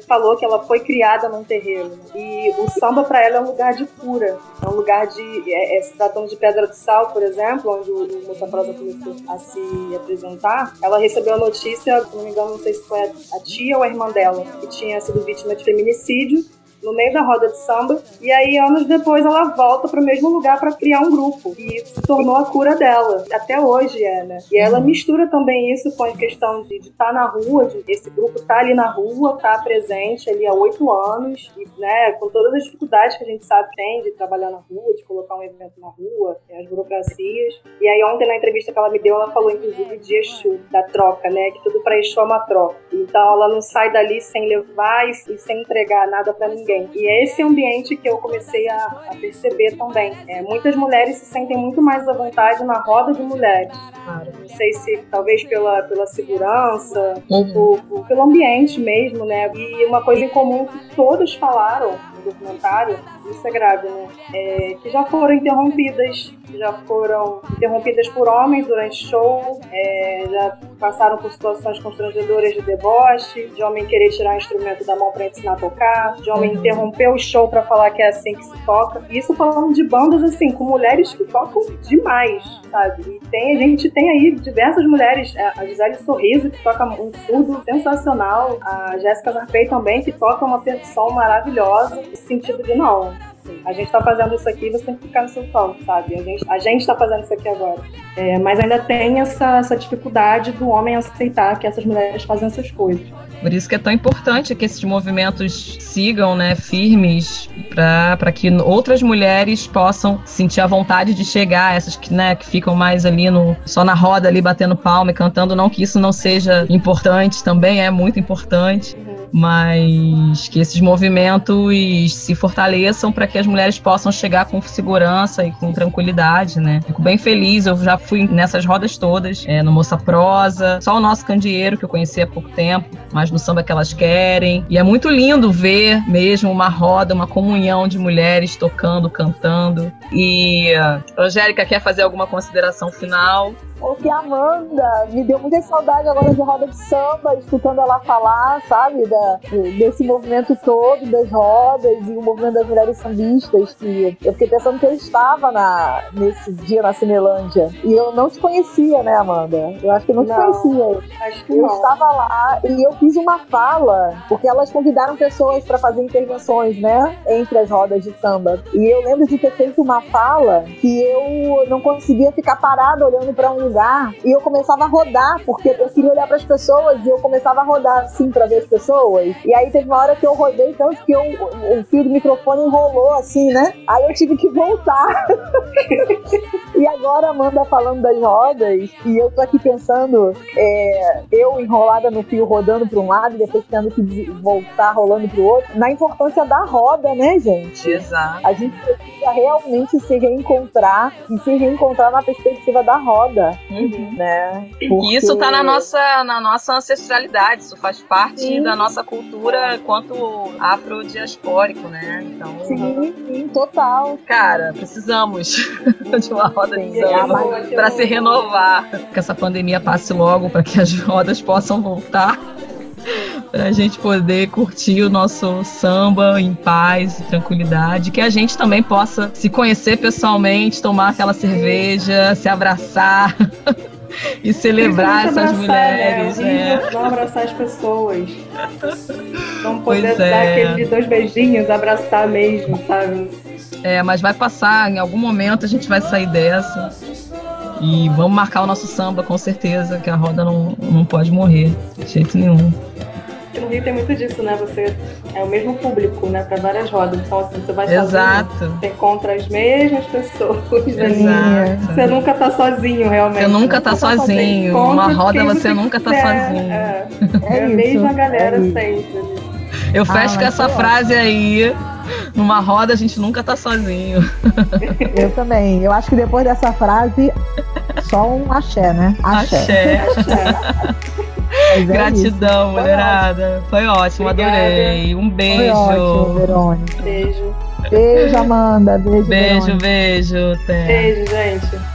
falou que ela foi criada num terreiro. E o samba para ela é um lugar de cura. É um lugar de. É, é, tratando de Pedra do Sal, por exemplo, onde o, o Moça Prosa começou a se apresentar, ela recebeu a notícia, se não me engano, não sei se foi a, a tia ou a irmã dela, que tinha sido vítima de feminicídio no meio da roda de samba. E aí, anos depois, ela volta para o mesmo lugar para criar um grupo. E se tornou a cura dela. Até hoje é, né? E ela mistura também isso com a questão de estar tá na rua, de esse grupo tá ali na rua, tá presente ali há oito anos, e, né, com todas as dificuldades que a gente sabe tem de trabalhar na rua, de colocar um evento na rua, as burocracias. E aí, ontem, na entrevista que ela me deu, ela falou, inclusive, de Exu, da troca, né? Que tudo para Exu é uma troca. Então, ela não sai dali sem levar e sem entregar nada para ninguém ninguém. E é esse ambiente que eu comecei a, a perceber também. É, muitas mulheres se sentem muito mais à vontade na roda de mulheres. Claro. Não sei se talvez pela, pela segurança, uhum. ou, ou pelo ambiente mesmo, né? E uma coisa em comum que todos falaram no documentário, isso é grave, né? É, que já foram interrompidas já foram interrompidas por homens durante show, é, já passaram por situações constrangedoras de deboche, de homem querer tirar o instrumento da mão para ensinar a tocar, de homem uhum. interromper o show para falar que é assim que se toca. Isso falando de bandas assim, com mulheres que tocam demais, sabe? E tem, a gente tem aí diversas mulheres, é, a Gisele Sorriso, que toca um surdo sensacional, a Jéssica Zarpei também, que toca uma percussão maravilhosa, no sentido de não, a gente tá fazendo isso aqui, você tem que ficar no seu palco, sabe? A gente, a gente tá fazendo isso aqui agora. É, mas ainda tem essa, essa dificuldade do homem aceitar que essas mulheres fazem essas coisas. Por isso que é tão importante que esses movimentos sigam, né, firmes, para que outras mulheres possam sentir a vontade de chegar, essas que, né, que ficam mais ali no só na roda ali batendo palma e cantando, não que isso não seja importante, também é muito importante. Mas que esses movimentos se fortaleçam para que as mulheres possam chegar com segurança e com tranquilidade, né? Fico bem feliz, eu já fui nessas rodas todas, é, no Moça Prosa, só o nosso candeeiro que eu conheci há pouco tempo, mas no samba que elas querem. E é muito lindo ver mesmo uma roda, uma comunhão de mulheres tocando, cantando. E Angélica quer fazer alguma consideração final? O que a Amanda me deu muita saudade agora de roda de samba, escutando ela falar, sabe, da, desse movimento todo das rodas e o movimento das mulheres sambistas, que eu fiquei pensando que eu estava na, nesse dia na Cinelândia. E eu não te conhecia, né, Amanda? Eu acho que eu não, não te conhecia. Acho que eu não. estava lá e eu fiz uma fala, porque elas convidaram pessoas para fazer intervenções, né, entre as rodas de samba. E eu lembro de ter feito uma fala que eu não conseguia ficar parada olhando para um lugar e eu começava a rodar, porque eu queria olhar para as pessoas e eu começava a rodar assim para ver as pessoas. E aí teve uma hora que eu rodei tanto que eu, o fio do microfone enrolou assim, né? Aí eu tive que voltar. <laughs> e agora a Amanda falando das rodas e eu tô aqui pensando, é, eu enrolada no fio rodando para um lado e depois tendo que voltar rolando para o outro, na importância da roda, né, gente? Exato. A gente precisa realmente se reencontrar e se reencontrar na perspectiva da roda. Uhum. Né? Porque... Isso tá na nossa, na nossa ancestralidade, isso faz parte sim. da nossa cultura quanto afrodiaspórico, né? Então, sim, sim, total. Cara, precisamos <laughs> de uma roda de samba para se renovar. Que essa pandemia passe logo para que as <laughs> rodas possam voltar para a gente poder curtir o nosso samba em paz e tranquilidade, que a gente também possa se conhecer pessoalmente, tomar aquela cerveja, se abraçar. <laughs> e celebrar essas abraçar, mulheres. Né? É. Não abraçar as pessoas. Não poder dar é. aqueles dois beijinhos, abraçar mesmo, sabe? É, mas vai passar, em algum momento a gente vai sair dessa. E vamos marcar o nosso samba, com certeza, que a roda não, não pode morrer, de jeito nenhum no Rio tem muito disso, né? Você é o mesmo público, né? Para várias rodas. Então, assim, você vai Exato. sozinho, você encontra as mesmas pessoas. Né? Exato. Você nunca tá sozinho, realmente. Você nunca tá, tá sozinho. Uma roda você nunca tá sozinho. É, é, é a mesma galera é sempre. Eu ah, fecho ah, com essa frase aí. Numa roda a gente nunca tá sozinho. <laughs> Eu também. Eu acho que depois dessa frase, só um axé, né? Axé. axé. axé. É Gratidão, isso. mulherada. Foi ótimo, Obrigada. adorei. Um beijo. Foi ótimo, Verônica. Beijo. Beijo, Amanda. Beijo, Beijo, Verônica. beijo. Até. Beijo, gente.